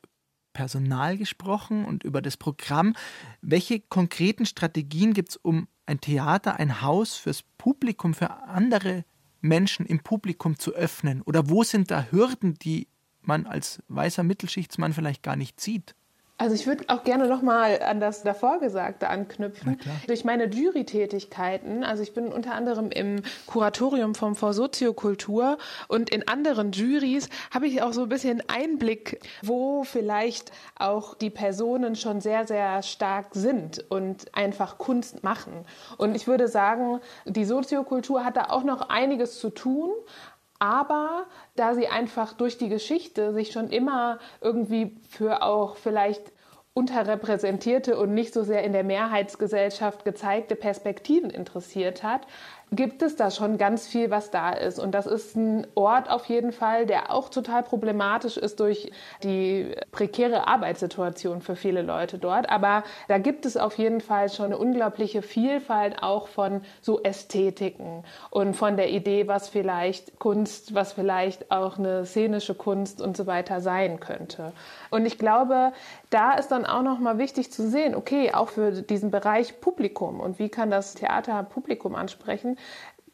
Speaker 1: Personal gesprochen und über das Programm. Welche konkreten Strategien gibt es, um ein Theater, ein Haus fürs Publikum, für andere Menschen im Publikum zu öffnen? Oder wo sind da Hürden, die man als weißer Mittelschichtsmann vielleicht gar nicht sieht?
Speaker 2: Also ich würde auch gerne nochmal an das davor Gesagte anknüpfen. Durch meine Jury-Tätigkeiten, also ich bin unter anderem im Kuratorium vom Fonds Soziokultur und in anderen Juries habe ich auch so ein bisschen Einblick, wo vielleicht auch die Personen schon sehr, sehr stark sind und einfach Kunst machen. Und ich würde sagen, die Soziokultur hat da auch noch einiges zu tun, aber da sie einfach durch die Geschichte sich schon immer irgendwie für auch vielleicht unterrepräsentierte und nicht so sehr in der Mehrheitsgesellschaft gezeigte Perspektiven interessiert hat, gibt es da schon ganz viel, was da ist. Und das ist ein Ort auf jeden Fall, der auch total problematisch ist durch die prekäre Arbeitssituation für viele Leute dort. Aber da gibt es auf jeden Fall schon eine unglaubliche Vielfalt auch von so Ästhetiken und von der Idee, was vielleicht Kunst, was vielleicht auch eine szenische Kunst und so weiter sein könnte. Und ich glaube, da ist dann auch noch mal wichtig zu sehen, okay, auch für diesen Bereich Publikum und wie kann das Theater Publikum ansprechen,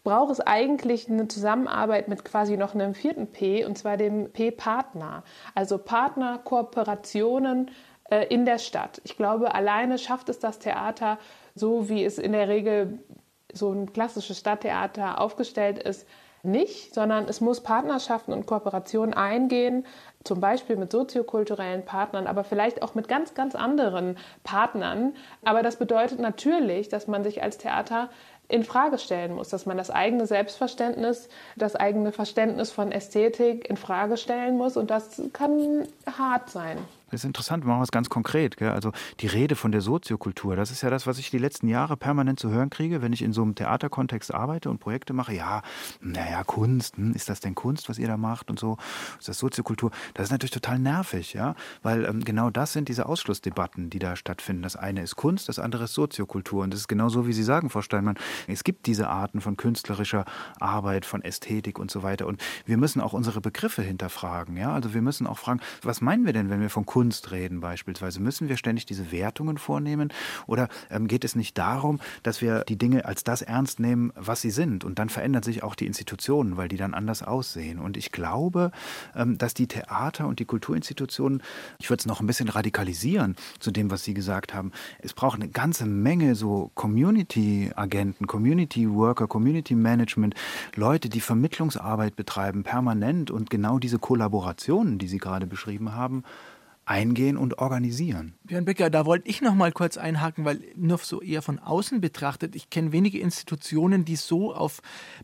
Speaker 2: braucht es eigentlich eine Zusammenarbeit mit quasi noch einem vierten P, und zwar dem P-Partner. Also Partner, Kooperationen äh, in der Stadt. Ich glaube, alleine schafft es das Theater, so wie es in der Regel so ein klassisches Stadttheater aufgestellt ist, nicht, sondern es muss Partnerschaften und Kooperationen eingehen, zum Beispiel mit soziokulturellen Partnern, aber vielleicht auch mit ganz, ganz anderen Partnern. Aber das bedeutet natürlich, dass man sich als Theater in Frage stellen muss, dass man das eigene Selbstverständnis, das eigene Verständnis von Ästhetik in Frage stellen muss und das kann hart sein.
Speaker 3: Das ist interessant, wir machen es ganz konkret. Gell? Also die Rede von der Soziokultur, das ist ja das, was ich die letzten Jahre permanent zu hören kriege, wenn ich in so einem Theaterkontext arbeite und Projekte mache. Ja, naja, Kunst, hm, ist das denn Kunst, was ihr da macht und so? Ist das Soziokultur? Das ist natürlich total nervig, ja, weil ähm, genau das sind diese Ausschlussdebatten, die da stattfinden. Das eine ist Kunst, das andere ist Soziokultur. Und das ist genau so, wie Sie sagen, Frau Steinmann. Es gibt diese Arten von künstlerischer Arbeit, von Ästhetik und so weiter. Und wir müssen auch unsere Begriffe hinterfragen. Ja? Also wir müssen auch fragen, was meinen wir denn, wenn wir von Kunst Kunst reden beispielsweise? Müssen wir ständig diese Wertungen vornehmen? Oder ähm, geht es nicht darum, dass wir die Dinge als das ernst nehmen, was sie sind? Und dann verändern sich auch die Institutionen, weil die dann anders aussehen. Und ich glaube, ähm, dass die Theater und die Kulturinstitutionen, ich würde es noch ein bisschen radikalisieren zu dem, was Sie gesagt haben, es braucht eine ganze Menge so Community-Agenten, Community-Worker, Community-Management, Leute, die Vermittlungsarbeit betreiben, permanent und genau diese Kollaborationen, die Sie gerade beschrieben haben, eingehen und organisieren.
Speaker 1: Björn Becker, da wollte ich noch mal kurz einhaken, weil nur so eher von außen betrachtet, ich kenne wenige Institutionen, die so auf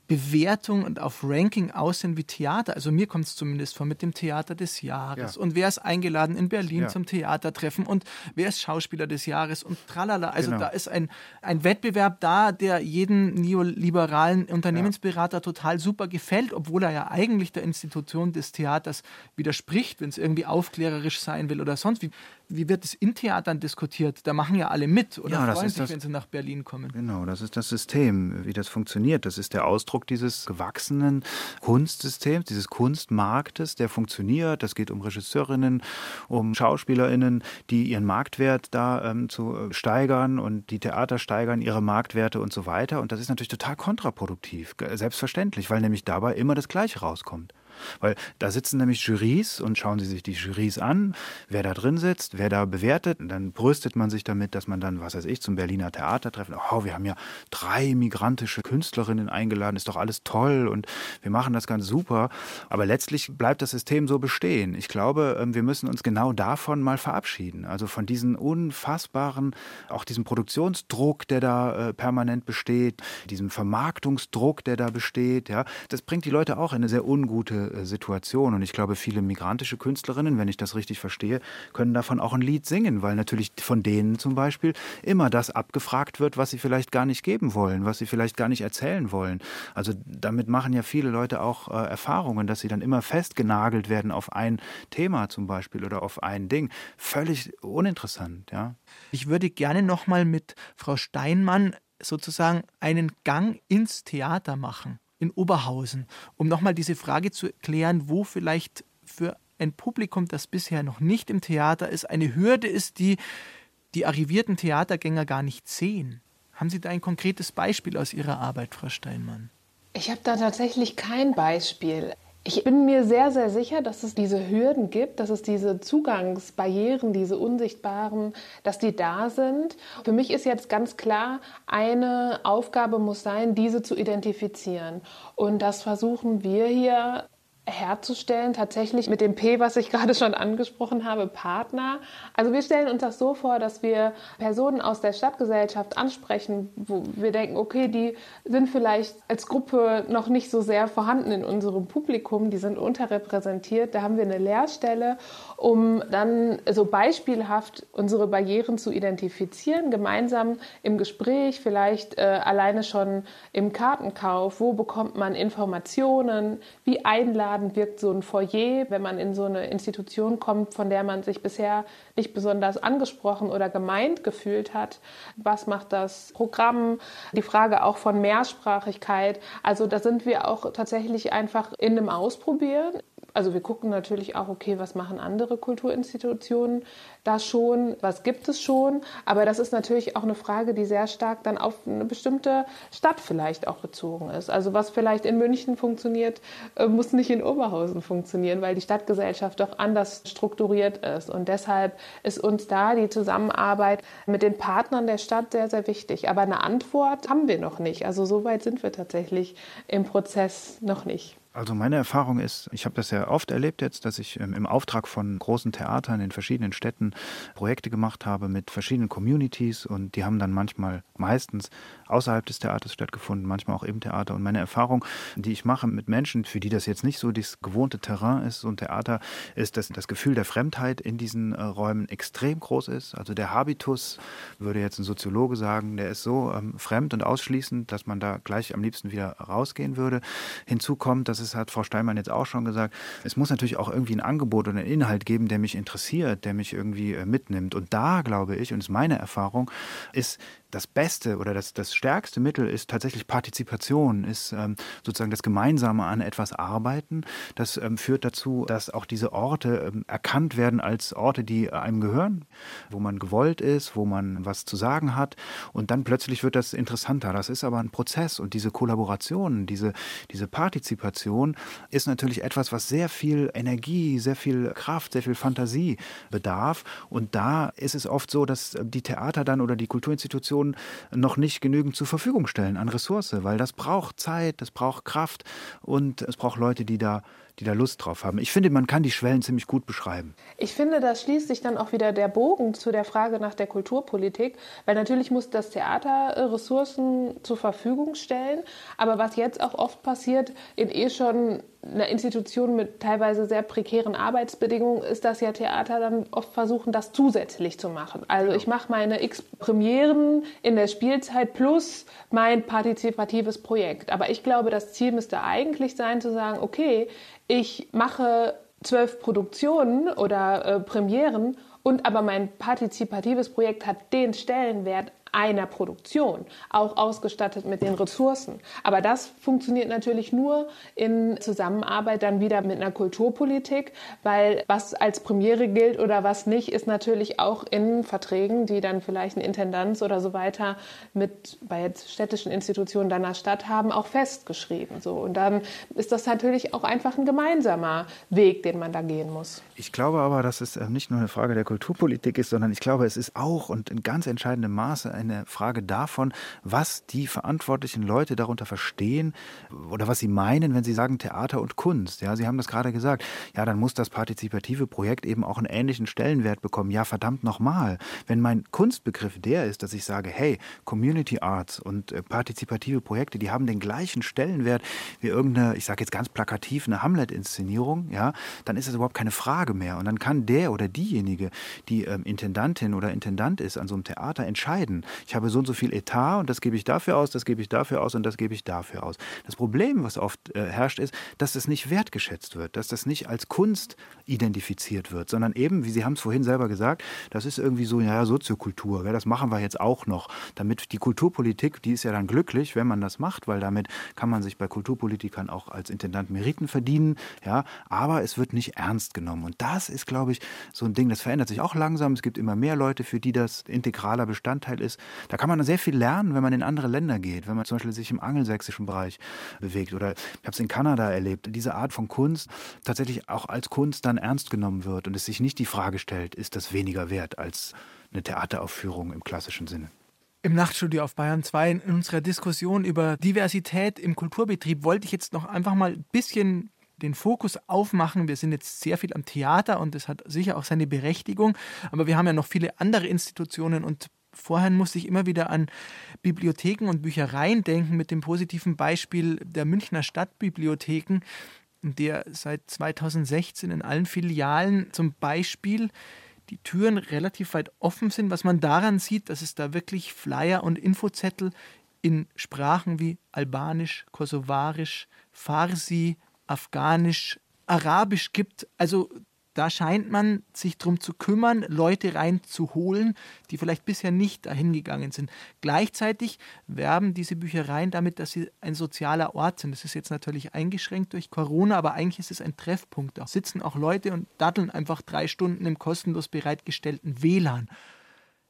Speaker 1: Bewertung und auf Ranking aussehen wie Theater. Also mir kommt es zumindest vor mit dem Theater des Jahres. Ja. Und wer ist eingeladen in Berlin ja. zum Theatertreffen und wer ist Schauspieler des Jahres und tralala. Also genau. da ist ein, ein Wettbewerb da, der jeden neoliberalen Unternehmensberater ja. total super gefällt, obwohl er ja eigentlich der Institution des Theaters widerspricht, wenn es irgendwie aufklärerisch sein will oder sonst wie wie wird es in Theatern diskutiert? Da machen ja alle mit oder ja, freuen sich, das, wenn sie nach Berlin kommen.
Speaker 3: Genau, das ist das System, wie das funktioniert. Das ist der Ausdruck dieses gewachsenen Kunstsystems, dieses Kunstmarktes, der funktioniert. Das geht um Regisseurinnen, um Schauspielerinnen, die ihren Marktwert da ähm, zu äh, steigern und die Theater steigern ihre Marktwerte und so weiter. Und das ist natürlich total kontraproduktiv, selbstverständlich, weil nämlich dabei immer das Gleiche rauskommt. Weil da sitzen nämlich Jurys und schauen Sie sich die Jurys an, wer da drin sitzt, wer da bewertet. Und dann brüstet man sich damit, dass man dann, was weiß ich, zum Berliner Theater treffen. Oh, wir haben ja drei migrantische Künstlerinnen eingeladen, ist doch alles toll und wir machen das ganz super. Aber letztlich bleibt das System so bestehen. Ich glaube, ähm, wir müssen uns genau davon mal verabschieden. Also von diesen unfassbaren, auch diesem Produktionsdruck, der da äh, permanent besteht, diesem Vermarktungsdruck, der da besteht. Ja, das bringt die Leute auch in eine sehr ungute äh, Situation. Und ich glaube, viele migrantische Künstlerinnen, wenn ich das richtig verstehe, können davon auch ein Lied singen, weil natürlich von denen zum Beispiel immer das abgefragt wird, was sie vielleicht gar nicht geben wollen, was sie vielleicht gar nicht erzählen wollen. Also damit machen ja viele Leute auch äh, Erfahrungen, dass sie dann immer festgenagelt werden auf ein Thema zum Beispiel oder auf ein Ding. Völlig uninteressant, ja.
Speaker 1: Ich würde gerne nochmal mit Frau Steinmann sozusagen einen Gang ins Theater machen, in Oberhausen, um nochmal diese Frage zu klären, wo vielleicht für ein Publikum, das bisher noch nicht im Theater ist, eine Hürde ist, die die arrivierten Theatergänger gar nicht sehen. Haben Sie da ein konkretes Beispiel aus Ihrer Arbeit, Frau Steinmann?
Speaker 2: Ich habe da tatsächlich kein Beispiel. Ich bin mir sehr, sehr sicher, dass es diese Hürden gibt, dass es diese Zugangsbarrieren, diese unsichtbaren, dass die da sind. Für mich ist jetzt ganz klar, eine Aufgabe muss sein, diese zu identifizieren. Und das versuchen wir hier herzustellen, tatsächlich mit dem P, was ich gerade schon angesprochen habe, Partner. Also wir stellen uns das so vor, dass wir Personen aus der Stadtgesellschaft ansprechen, wo wir denken, okay, die sind vielleicht als Gruppe noch nicht so sehr vorhanden in unserem Publikum, die sind unterrepräsentiert, da haben wir eine Lehrstelle, um dann so beispielhaft unsere Barrieren zu identifizieren, gemeinsam im Gespräch, vielleicht äh, alleine schon im Kartenkauf, wo bekommt man Informationen, wie einladen einladend wirkt so ein Foyer, wenn man in so eine Institution kommt, von der man sich bisher nicht besonders angesprochen oder gemeint gefühlt hat. Was macht das Programm? Die Frage auch von Mehrsprachigkeit. Also da sind wir auch tatsächlich einfach in einem Ausprobieren also wir gucken natürlich auch, okay, was machen andere Kulturinstitutionen da schon, was gibt es schon, aber das ist natürlich auch eine Frage, die sehr stark dann auf eine bestimmte Stadt vielleicht auch bezogen ist. Also was vielleicht in München funktioniert, äh, muss nicht in Oberhausen funktionieren, weil die Stadtgesellschaft doch anders strukturiert ist. Und deshalb ist uns da die Zusammenarbeit mit den Partnern der Stadt sehr, sehr wichtig. Aber eine Antwort haben wir noch nicht. Also so weit sind wir tatsächlich im Prozess noch nicht.
Speaker 3: Also meine Erfahrung ist, ich habe das ja oft erlebt jetzt, dass ich ähm, im Auftrag von großen Theatern in verschiedenen Städten Projekte gemacht habe mit verschiedenen Communities und die haben dann manchmal, meistens außerhalb des Theaters stattgefunden, manchmal auch im Theater. Und meine Erfahrung, die ich mache mit Menschen, für die das jetzt nicht so das gewohnte Terrain ist, so ein Theater, ist, dass das Gefühl der Fremdheit in diesen äh, Räumen extrem groß ist. Also der Habitus, würde jetzt ein Soziologe sagen, der ist so ähm, fremd und ausschließend, dass man da gleich am liebsten wieder rausgehen würde. Hinzu kommt, dass ist, hat Frau Steinmann jetzt auch schon gesagt, es muss natürlich auch irgendwie ein Angebot oder einen Inhalt geben, der mich interessiert, der mich irgendwie äh, mitnimmt. Und da glaube ich, und das ist meine Erfahrung, ist das Beste oder das, das stärkste Mittel ist tatsächlich Partizipation, ist ähm, sozusagen das Gemeinsame an etwas arbeiten. Das ähm, führt dazu, dass auch diese Orte ähm, erkannt werden als Orte, die einem gehören, wo man gewollt ist, wo man was zu sagen hat. Und dann plötzlich wird das interessanter. Das ist aber ein Prozess und diese Kollaboration, diese, diese Partizipation ist natürlich etwas, was sehr viel Energie, sehr viel Kraft, sehr viel Fantasie bedarf. Und da ist es oft so, dass die Theater dann oder die Kulturinstitutionen Organisation noch nicht genügend zur Verfügung stellen an Ressource, weil das braucht Zeit, das braucht Kraft und es braucht Leute, die da die da Lust drauf haben. Ich finde, man kann die Schwellen ziemlich gut beschreiben.
Speaker 2: Ich finde, da schließt sich dann auch wieder der Bogen zu der Frage nach der Kulturpolitik, weil natürlich muss das Theater Ressourcen zur Verfügung stellen, aber was jetzt auch oft passiert, in eh schon einer Institution mit teilweise sehr prekären Arbeitsbedingungen ist dass ja Theater dann oft versuchen, das zusätzlich zu machen. Also ich mache meine X Premieren in der Spielzeit plus mein partizipatives Projekt. Aber ich glaube, das Ziel müsste eigentlich sein zu sagen, okay, ich mache zwölf Produktionen oder äh, Premieren und aber mein partizipatives Projekt hat den Stellenwert einer Produktion, auch ausgestattet mit den Ressourcen. Aber das funktioniert natürlich nur in Zusammenarbeit dann wieder mit einer Kulturpolitik, weil was als Premiere gilt oder was nicht, ist natürlich auch in Verträgen, die dann vielleicht ein Intendanz oder so weiter mit bei städtischen Institutionen deiner Stadt haben, auch festgeschrieben. So. Und dann ist das natürlich auch einfach ein gemeinsamer Weg, den man da gehen muss.
Speaker 3: Ich glaube aber, dass es äh, nicht nur eine Frage der Kulturpolitik ist, sondern ich glaube, es ist auch und in ganz entscheidendem Maße eine Frage davon, was die verantwortlichen Leute darunter verstehen oder was sie meinen, wenn sie sagen Theater und Kunst. Ja, Sie haben das gerade gesagt. Ja, dann muss das partizipative Projekt eben auch einen ähnlichen Stellenwert bekommen. Ja, verdammt nochmal. Wenn mein Kunstbegriff der ist, dass ich sage, hey, Community Arts und äh, partizipative Projekte, die haben den gleichen Stellenwert wie irgendeine, ich sage jetzt ganz plakativ, eine Hamlet-Inszenierung, ja, dann ist das überhaupt keine Frage mehr. Und dann kann der oder diejenige, die ähm, Intendantin oder Intendant ist an so einem Theater, entscheiden. Ich habe so und so viel Etat und das gebe ich dafür aus, das gebe ich dafür aus und das gebe ich dafür aus. Das Problem, was oft äh, herrscht, ist, dass das nicht wertgeschätzt wird, dass das nicht als Kunst identifiziert wird, sondern eben, wie Sie haben es vorhin selber gesagt, das ist irgendwie so, ja, Soziokultur, ja, das machen wir jetzt auch noch, damit die Kulturpolitik, die ist ja dann glücklich, wenn man das macht, weil damit kann man sich bei Kulturpolitikern auch als Intendant Meriten verdienen, ja, aber es wird nicht ernst genommen und das ist, glaube ich, so ein Ding, das verändert sich auch langsam, es gibt immer mehr Leute, für die das integraler Bestandteil ist. Da kann man sehr viel lernen, wenn man in andere Länder geht, wenn man zum Beispiel sich im angelsächsischen Bereich bewegt oder ich habe es in Kanada erlebt, diese Art von Kunst tatsächlich auch als Kunst dann ernst genommen wird und es sich nicht die Frage stellt, ist das weniger wert als eine Theateraufführung im klassischen Sinne.
Speaker 1: Im Nachtstudio auf Bayern 2 in unserer Diskussion über Diversität im Kulturbetrieb wollte ich jetzt noch einfach mal ein bisschen den Fokus aufmachen. Wir sind jetzt sehr viel am Theater und das hat sicher auch seine Berechtigung, aber wir haben ja noch viele andere Institutionen und vorher musste ich immer wieder an Bibliotheken und Büchereien denken mit dem positiven Beispiel der Münchner Stadtbibliotheken, der seit 2016 in allen Filialen zum Beispiel die Türen relativ weit offen sind, was man daran sieht, dass es da wirklich Flyer und Infozettel in Sprachen wie Albanisch, Kosovarisch, Farsi, Afghanisch, Arabisch gibt. Also da scheint man sich darum zu kümmern, Leute reinzuholen, die vielleicht bisher nicht dahin gegangen sind. Gleichzeitig werben diese Büchereien damit, dass sie ein sozialer Ort sind. Das ist jetzt natürlich eingeschränkt durch Corona, aber eigentlich ist es ein Treffpunkt. Da sitzen auch Leute und datteln einfach drei Stunden im kostenlos bereitgestellten WLAN.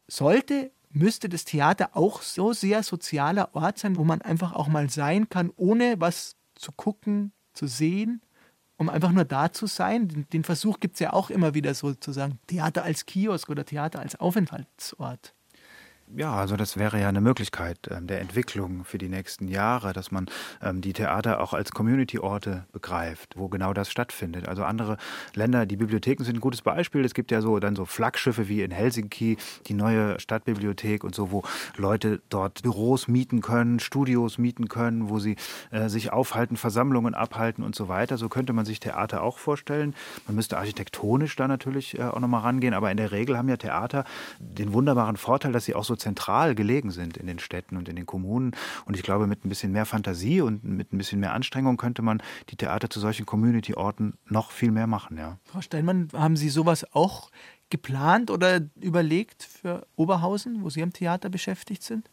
Speaker 1: Sollte müsste das Theater auch so sehr sozialer Ort sein, wo man einfach auch mal sein kann, ohne was zu gucken, zu sehen, um einfach nur da zu sein. Den, Versuch gibt es ja auch immer wieder sozusagen, Theater als Kiosk oder Theater als Aufenthaltsort.
Speaker 3: Ja, also das wäre ja eine Möglichkeit ähm, der Entwicklung für die nächsten Jahre, dass man ähm, die Theater auch als Community-Orte begreift, wo genau das stattfindet. Also andere Länder, die Bibliotheken sind ein gutes Beispiel. Es gibt ja so dann so Flaggschiffe wie in Helsinki, die neue Stadtbibliothek und so, wo Leute dort Büros mieten können, Studios mieten können, wo sie äh, sich aufhalten, Versammlungen abhalten und so weiter. So könnte man sich Theater auch vorstellen. Man müsste architektonisch da natürlich äh, auch nochmal rangehen, aber in der Regel haben ja Theater den wunderbaren Vorteil, dass sie auch so zentral gelegen sind in den Städten und in den Kommunen. Und ich glaube, mit ein bisschen mehr Fantasie und mit ein bisschen mehr Anstrengung könnte man die Theater zu solchen Community-Orten noch viel mehr machen. Ja.
Speaker 1: Frau Steinmann, haben Sie sowas auch geplant oder überlegt für Oberhausen, wo Sie am Theater beschäftigt sind?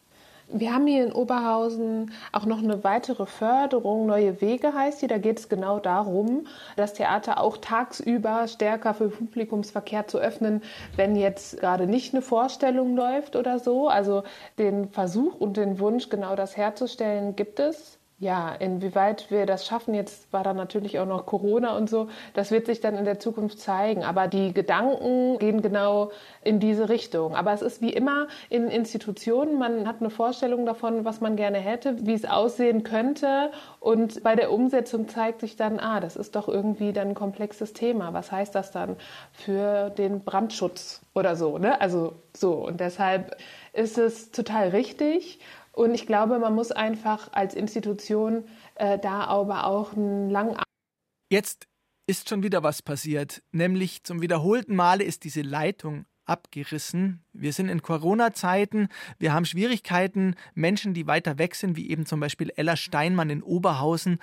Speaker 2: Wir haben hier in Oberhausen auch noch eine weitere Förderung, Neue Wege heißt die. Da geht es genau darum, das Theater auch tagsüber stärker für Publikumsverkehr zu öffnen, wenn jetzt gerade nicht eine Vorstellung läuft oder so. Also den Versuch und den Wunsch, genau das herzustellen, gibt es. Ja, inwieweit wir das schaffen, jetzt war da natürlich auch noch Corona und so, das wird sich dann in der Zukunft zeigen. Aber die Gedanken gehen genau in diese Richtung. Aber es ist wie immer in Institutionen, man hat eine Vorstellung davon, was man gerne hätte, wie es aussehen könnte. Und bei der Umsetzung zeigt sich dann, ah, das ist doch irgendwie dann ein komplexes Thema. Was heißt das dann für den Brandschutz oder so? Ne? Also so. Und deshalb ist es total richtig. Und ich glaube, man muss einfach als Institution äh, da aber auch einen langen.
Speaker 1: Jetzt ist schon wieder was passiert, nämlich zum wiederholten Male ist diese Leitung abgerissen. Wir sind in Corona-Zeiten, wir haben Schwierigkeiten, Menschen, die weiter weg sind, wie eben zum Beispiel Ella Steinmann in Oberhausen,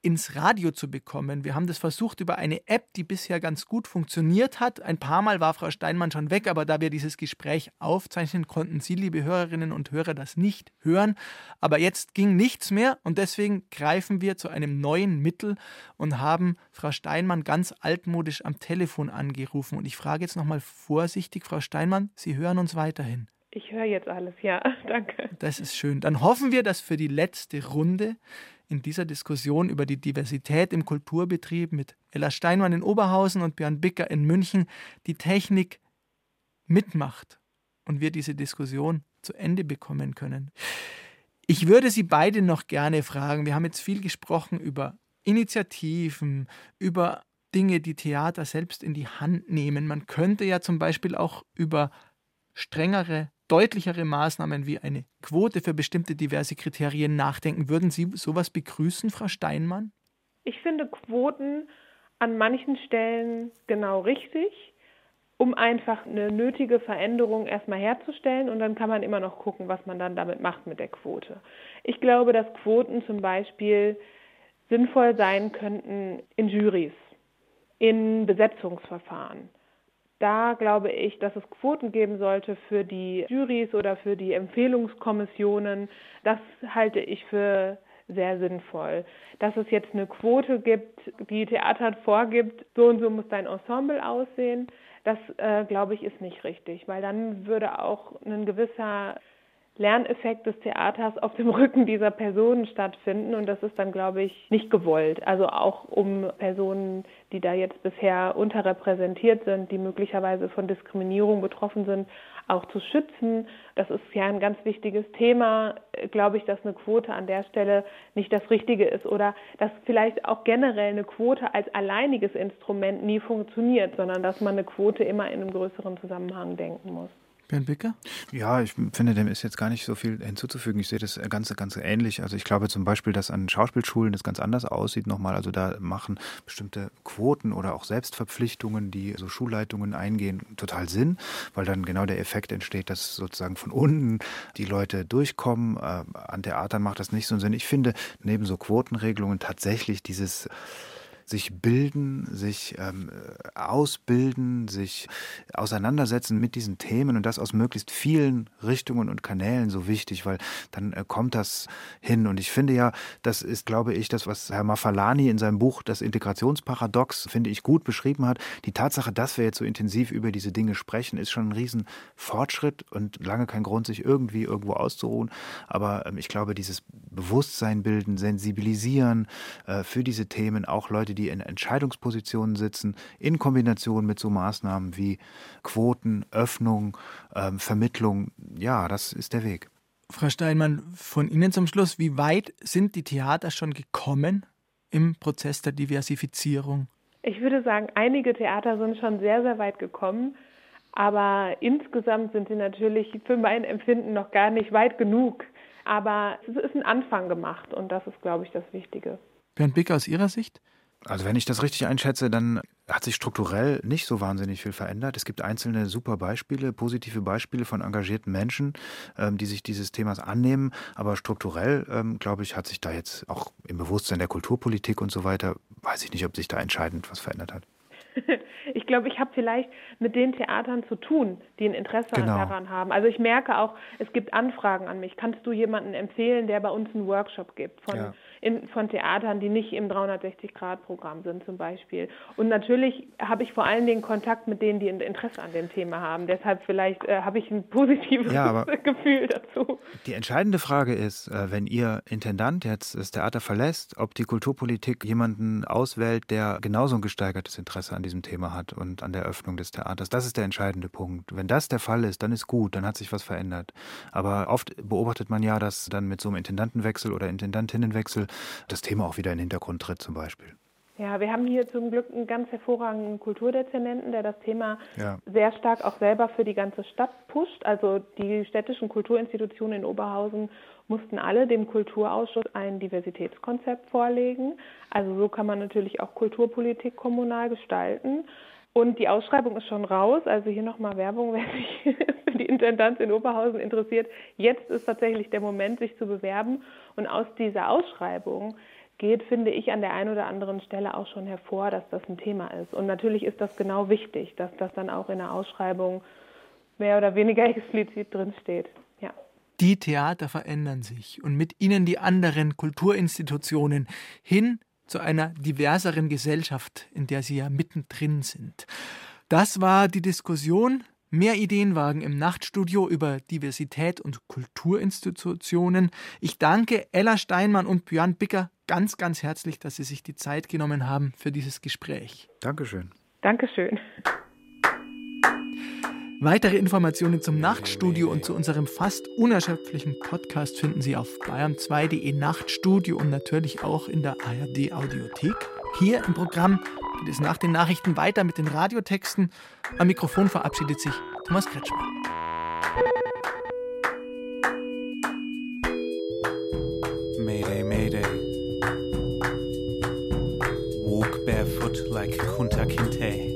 Speaker 1: ins Radio zu bekommen. Wir haben das versucht über eine App, die bisher ganz gut funktioniert hat. Ein paar Mal war Frau Steinmann schon weg, aber da wir dieses Gespräch aufzeichnen, konnten Sie, liebe Hörerinnen und Hörer, das nicht hören. Aber jetzt ging nichts mehr und deswegen greifen wir zu einem neuen Mittel und haben Frau Steinmann ganz altmodisch am Telefon angerufen. Und ich frage jetzt nochmal vorsichtig, Frau Steinmann, Sie hören uns weiterhin.
Speaker 2: Ich höre jetzt alles, ja, danke.
Speaker 1: Das ist schön. Dann hoffen wir, dass für die letzte Runde in dieser Diskussion über die Diversität im Kulturbetrieb mit Ella Steinmann in Oberhausen und Björn Bicker in München die Technik mitmacht und wir diese Diskussion zu Ende bekommen können. Ich würde Sie beide noch gerne fragen. Wir haben jetzt viel gesprochen über Initiativen, über Dinge, die Theater selbst in die Hand nehmen. Man könnte ja zum Beispiel auch über strengere, deutlichere Maßnahmen wie eine Quote für bestimmte diverse Kriterien nachdenken. Würden Sie sowas begrüßen, Frau Steinmann?
Speaker 2: Ich finde Quoten an manchen Stellen genau richtig, um einfach eine nötige Veränderung erstmal herzustellen und dann kann man immer noch gucken, was man dann damit macht mit der Quote. Ich glaube, dass Quoten zum Beispiel sinnvoll sein könnten in Jurys, in Besetzungsverfahren. Da glaube ich, dass es Quoten geben sollte für die Jurys oder für die Empfehlungskommissionen. Das halte ich für sehr sinnvoll. Dass es jetzt eine Quote gibt, die Theater vorgibt, so und so muss dein Ensemble aussehen, das äh, glaube ich ist nicht richtig, weil dann würde auch ein gewisser Lerneffekt des Theaters auf dem Rücken dieser Personen stattfinden und das ist dann, glaube ich, nicht gewollt. Also auch um Personen, die da jetzt bisher unterrepräsentiert sind, die möglicherweise von Diskriminierung betroffen sind, auch zu schützen. Das ist ja ein ganz wichtiges Thema, glaube ich, dass eine Quote an der Stelle nicht das Richtige ist oder dass vielleicht auch generell eine Quote als alleiniges Instrument nie funktioniert, sondern dass man eine Quote immer in einem größeren Zusammenhang denken muss.
Speaker 1: Bernd Bicker?
Speaker 3: Ja, ich finde, dem ist jetzt gar nicht so viel hinzuzufügen. Ich sehe das ganz, ganz ähnlich. Also ich glaube zum Beispiel, dass an Schauspielschulen das ganz anders aussieht nochmal. Also da machen bestimmte Quoten oder auch Selbstverpflichtungen, die so Schulleitungen eingehen, total Sinn, weil dann genau der Effekt entsteht, dass sozusagen von unten die Leute durchkommen. Äh, an Theatern macht das nicht so einen Sinn. Ich finde neben so Quotenregelungen tatsächlich dieses sich bilden, sich ähm, ausbilden, sich auseinandersetzen mit diesen Themen und das aus möglichst vielen Richtungen und Kanälen so wichtig, weil dann äh, kommt das hin. Und ich finde ja, das ist, glaube ich, das, was Herr Mafalani in seinem Buch Das Integrationsparadox, finde ich, gut beschrieben hat. Die Tatsache, dass wir jetzt so intensiv über diese Dinge sprechen, ist schon ein Riesenfortschritt und lange kein Grund, sich irgendwie irgendwo auszuruhen. Aber ähm, ich glaube, dieses Bewusstsein bilden, sensibilisieren äh, für diese Themen, auch Leute, die in Entscheidungspositionen sitzen, in Kombination mit so Maßnahmen wie Quoten, Öffnung, ähm, Vermittlung. Ja, das ist der Weg.
Speaker 1: Frau Steinmann, von Ihnen zum Schluss, wie weit sind die Theater schon gekommen im Prozess der Diversifizierung?
Speaker 2: Ich würde sagen, einige Theater sind schon sehr, sehr weit gekommen. Aber insgesamt sind sie natürlich für mein Empfinden noch gar nicht weit genug. Aber es ist ein Anfang gemacht und das ist, glaube ich, das Wichtige.
Speaker 1: Bernd Bick aus Ihrer Sicht?
Speaker 3: Also wenn ich das richtig einschätze, dann hat sich strukturell nicht so wahnsinnig viel verändert. Es gibt einzelne super Beispiele, positive Beispiele von engagierten Menschen, ähm, die sich dieses Themas annehmen. Aber strukturell, ähm, glaube ich, hat sich da jetzt auch im Bewusstsein der Kulturpolitik und so weiter, weiß ich nicht, ob sich da entscheidend was verändert hat.
Speaker 2: Ich glaube, ich habe vielleicht mit den Theatern zu tun, die ein Interesse genau. daran haben. Also ich merke auch, es gibt Anfragen an mich. Kannst du jemanden empfehlen, der bei uns einen Workshop gibt von, ja. in, von Theatern, die nicht im 360-Grad-Programm sind zum Beispiel? Und natürlich habe ich vor allen Dingen Kontakt mit denen, die ein Interesse an dem Thema haben. Deshalb vielleicht äh, habe ich ein positives ja, Gefühl dazu.
Speaker 3: Die entscheidende Frage ist, äh, wenn Ihr Intendant jetzt das Theater verlässt, ob die Kulturpolitik jemanden auswählt, der genauso ein gesteigertes Interesse an diesem Thema hat und an der Öffnung des Theaters. Das ist der entscheidende Punkt. Wenn das der Fall ist, dann ist gut, dann hat sich was verändert. Aber oft beobachtet man ja, dass dann mit so einem Intendantenwechsel oder Intendantinnenwechsel das Thema auch wieder in den Hintergrund tritt zum Beispiel.
Speaker 2: Ja, wir haben hier zum Glück einen ganz hervorragenden Kulturdezernenten, der das Thema ja. sehr stark auch selber für die ganze Stadt pusht. Also die städtischen Kulturinstitutionen in Oberhausen mussten alle dem Kulturausschuss ein Diversitätskonzept vorlegen. Also so kann man natürlich auch Kulturpolitik kommunal gestalten. Und die Ausschreibung ist schon raus. Also hier nochmal Werbung, wer sich für die Intendanz in Oberhausen interessiert. Jetzt ist tatsächlich der Moment, sich zu bewerben. Und aus dieser Ausschreibung geht, finde ich, an der einen oder anderen Stelle auch schon hervor, dass das ein Thema ist. Und natürlich ist das genau wichtig, dass das dann auch in der Ausschreibung mehr oder weniger explizit drinsteht.
Speaker 1: Die Theater verändern sich und mit ihnen die anderen Kulturinstitutionen hin zu einer diverseren Gesellschaft, in der sie ja mittendrin sind. Das war die Diskussion Mehr Ideenwagen im Nachtstudio über Diversität und Kulturinstitutionen. Ich danke Ella Steinmann und Björn Bicker ganz, ganz herzlich, dass Sie sich die Zeit genommen haben für dieses Gespräch.
Speaker 3: Dankeschön.
Speaker 2: Dankeschön.
Speaker 1: Weitere Informationen zum Nachtstudio und zu unserem fast unerschöpflichen Podcast finden Sie auf bayern2.de Nachtstudio und natürlich auch in der ARD Audiothek. Hier im Programm geht es nach den Nachrichten weiter mit den Radiotexten. Am Mikrofon verabschiedet sich Thomas Kretschmann.
Speaker 4: Mayday, Mayday. Walk barefoot like Kunta Kinte.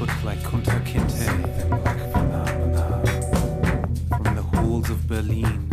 Speaker 4: foot like Kunta Kinte from the halls of Berlin.